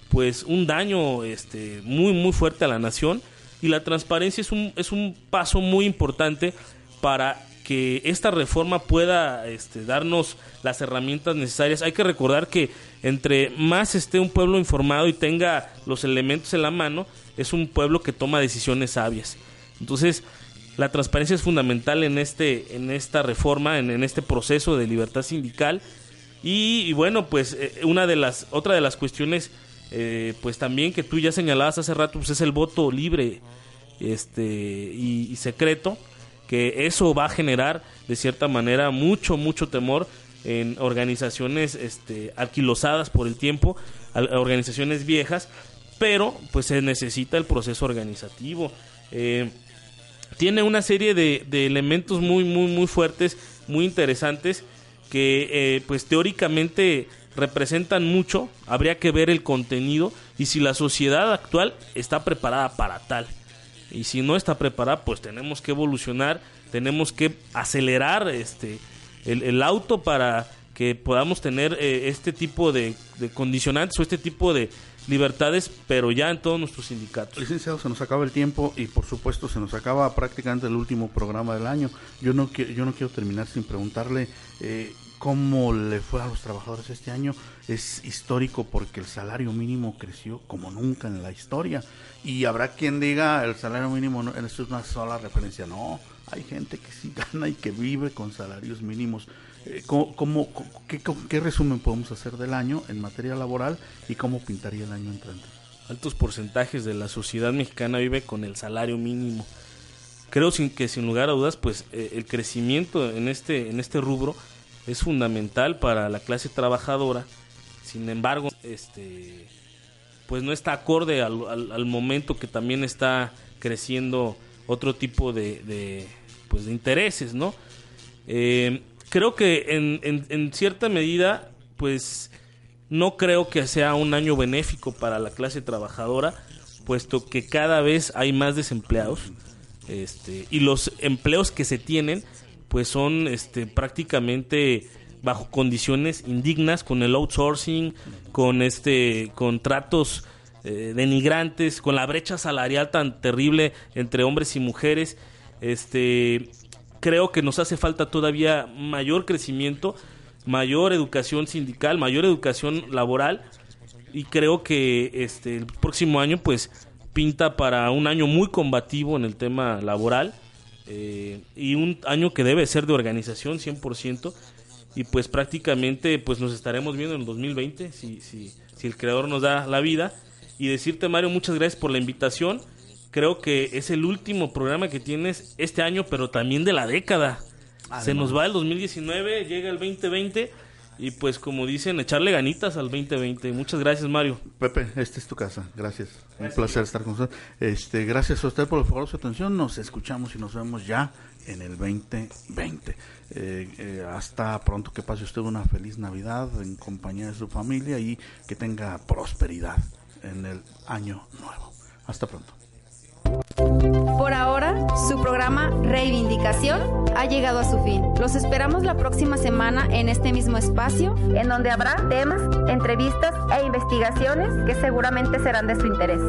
pues un daño este, muy muy fuerte a la nación y la transparencia es un, es un paso muy importante para que esta reforma pueda este, darnos las herramientas necesarias. Hay que recordar que entre más esté un pueblo informado y tenga los elementos en la mano, es un pueblo que toma decisiones sabias. Entonces, la transparencia es fundamental en este, en esta reforma, en, en este proceso de libertad sindical. Y, bueno, pues eh, una de las, otra de las cuestiones, eh, pues también que tú ya señalabas hace rato, pues es el voto libre, este y, secreto, que eso va a generar de cierta manera mucho, mucho temor en organizaciones este, alquilosadas por el tiempo, organizaciones viejas, pero pues se necesita el proceso organizativo. Eh, tiene una serie de elementos muy, muy, muy fuertes, muy interesantes, que eh, pues teóricamente representan mucho, habría que ver el contenido y si la sociedad actual está preparada para tal. Y si no está preparada, pues tenemos que evolucionar, tenemos que acelerar este el, auto para que podamos tener eh, este tipo de, de condicionantes o este tipo de libertades, pero ya en todos nuestros sindicatos. Licenciado, se nos acaba el tiempo y por supuesto se nos acaba prácticamente el último programa del año. Yo no, qui- yo no quiero terminar sin preguntarle eh, cómo le fue a los trabajadores este año. Es histórico porque el salario mínimo creció como nunca en la historia. Y habrá quien diga el salario mínimo no, eso es una sola referencia. No, hay gente que sí [laughs] gana y que vive con salarios mínimos. Eh, ¿cómo, cómo- qué, qué resumen podemos hacer del año en materia laboral y cómo pintaría el año entrante? altos porcentajes de la sociedad mexicana vive con el salario mínimo. Creo sin que sin lugar a dudas, pues eh, el crecimiento en este en este rubro es fundamental para la clase trabajadora. Sin embargo, este pues no está acorde al, momento que también está creciendo otro tipo de, de, pues de intereses, ¿no? Eh, creo que en, en- en cierta medida, pues no creo que sea un año benéfico para la clase trabajadora, puesto que cada vez hay más desempleados, este, y los empleos que se tienen, pues son este, prácticamente bajo condiciones indignas, con el outsourcing, con este contratos eh, denigrantes, con la brecha salarial tan terrible entre hombres y mujeres, este creo que nos hace falta todavía mayor crecimiento, mayor educación sindical, mayor educación laboral y creo que este el próximo año pues pinta para un año muy combativo en el tema laboral eh, y un año que debe ser de organización 100% y pues prácticamente pues nos estaremos viendo en el 2020 si, si, si el creador nos da la vida. Y decirte Mario muchas gracias por la invitación. Creo que es el último programa que tienes este año pero también de la década. Se nos va el 2019 llega el 2020 y pues como dicen, echarle ganitas al 2020. Muchas gracias, Mario. Pepe, esta es tu casa. Gracias. Un placer estar con usted. Este, gracias a usted por el favor su atención. Nos escuchamos y nos vemos ya en el 2020. Eh, eh, hasta pronto que pase usted una feliz Navidad en compañía de su familia y que tenga prosperidad en el año nuevo. Hasta pronto. Por ahora, su programa Reivindicación ha llegado a su fin. Los esperamos la próxima semana en este mismo espacio, en donde habrá temas, entrevistas e investigaciones que seguramente serán de su interés.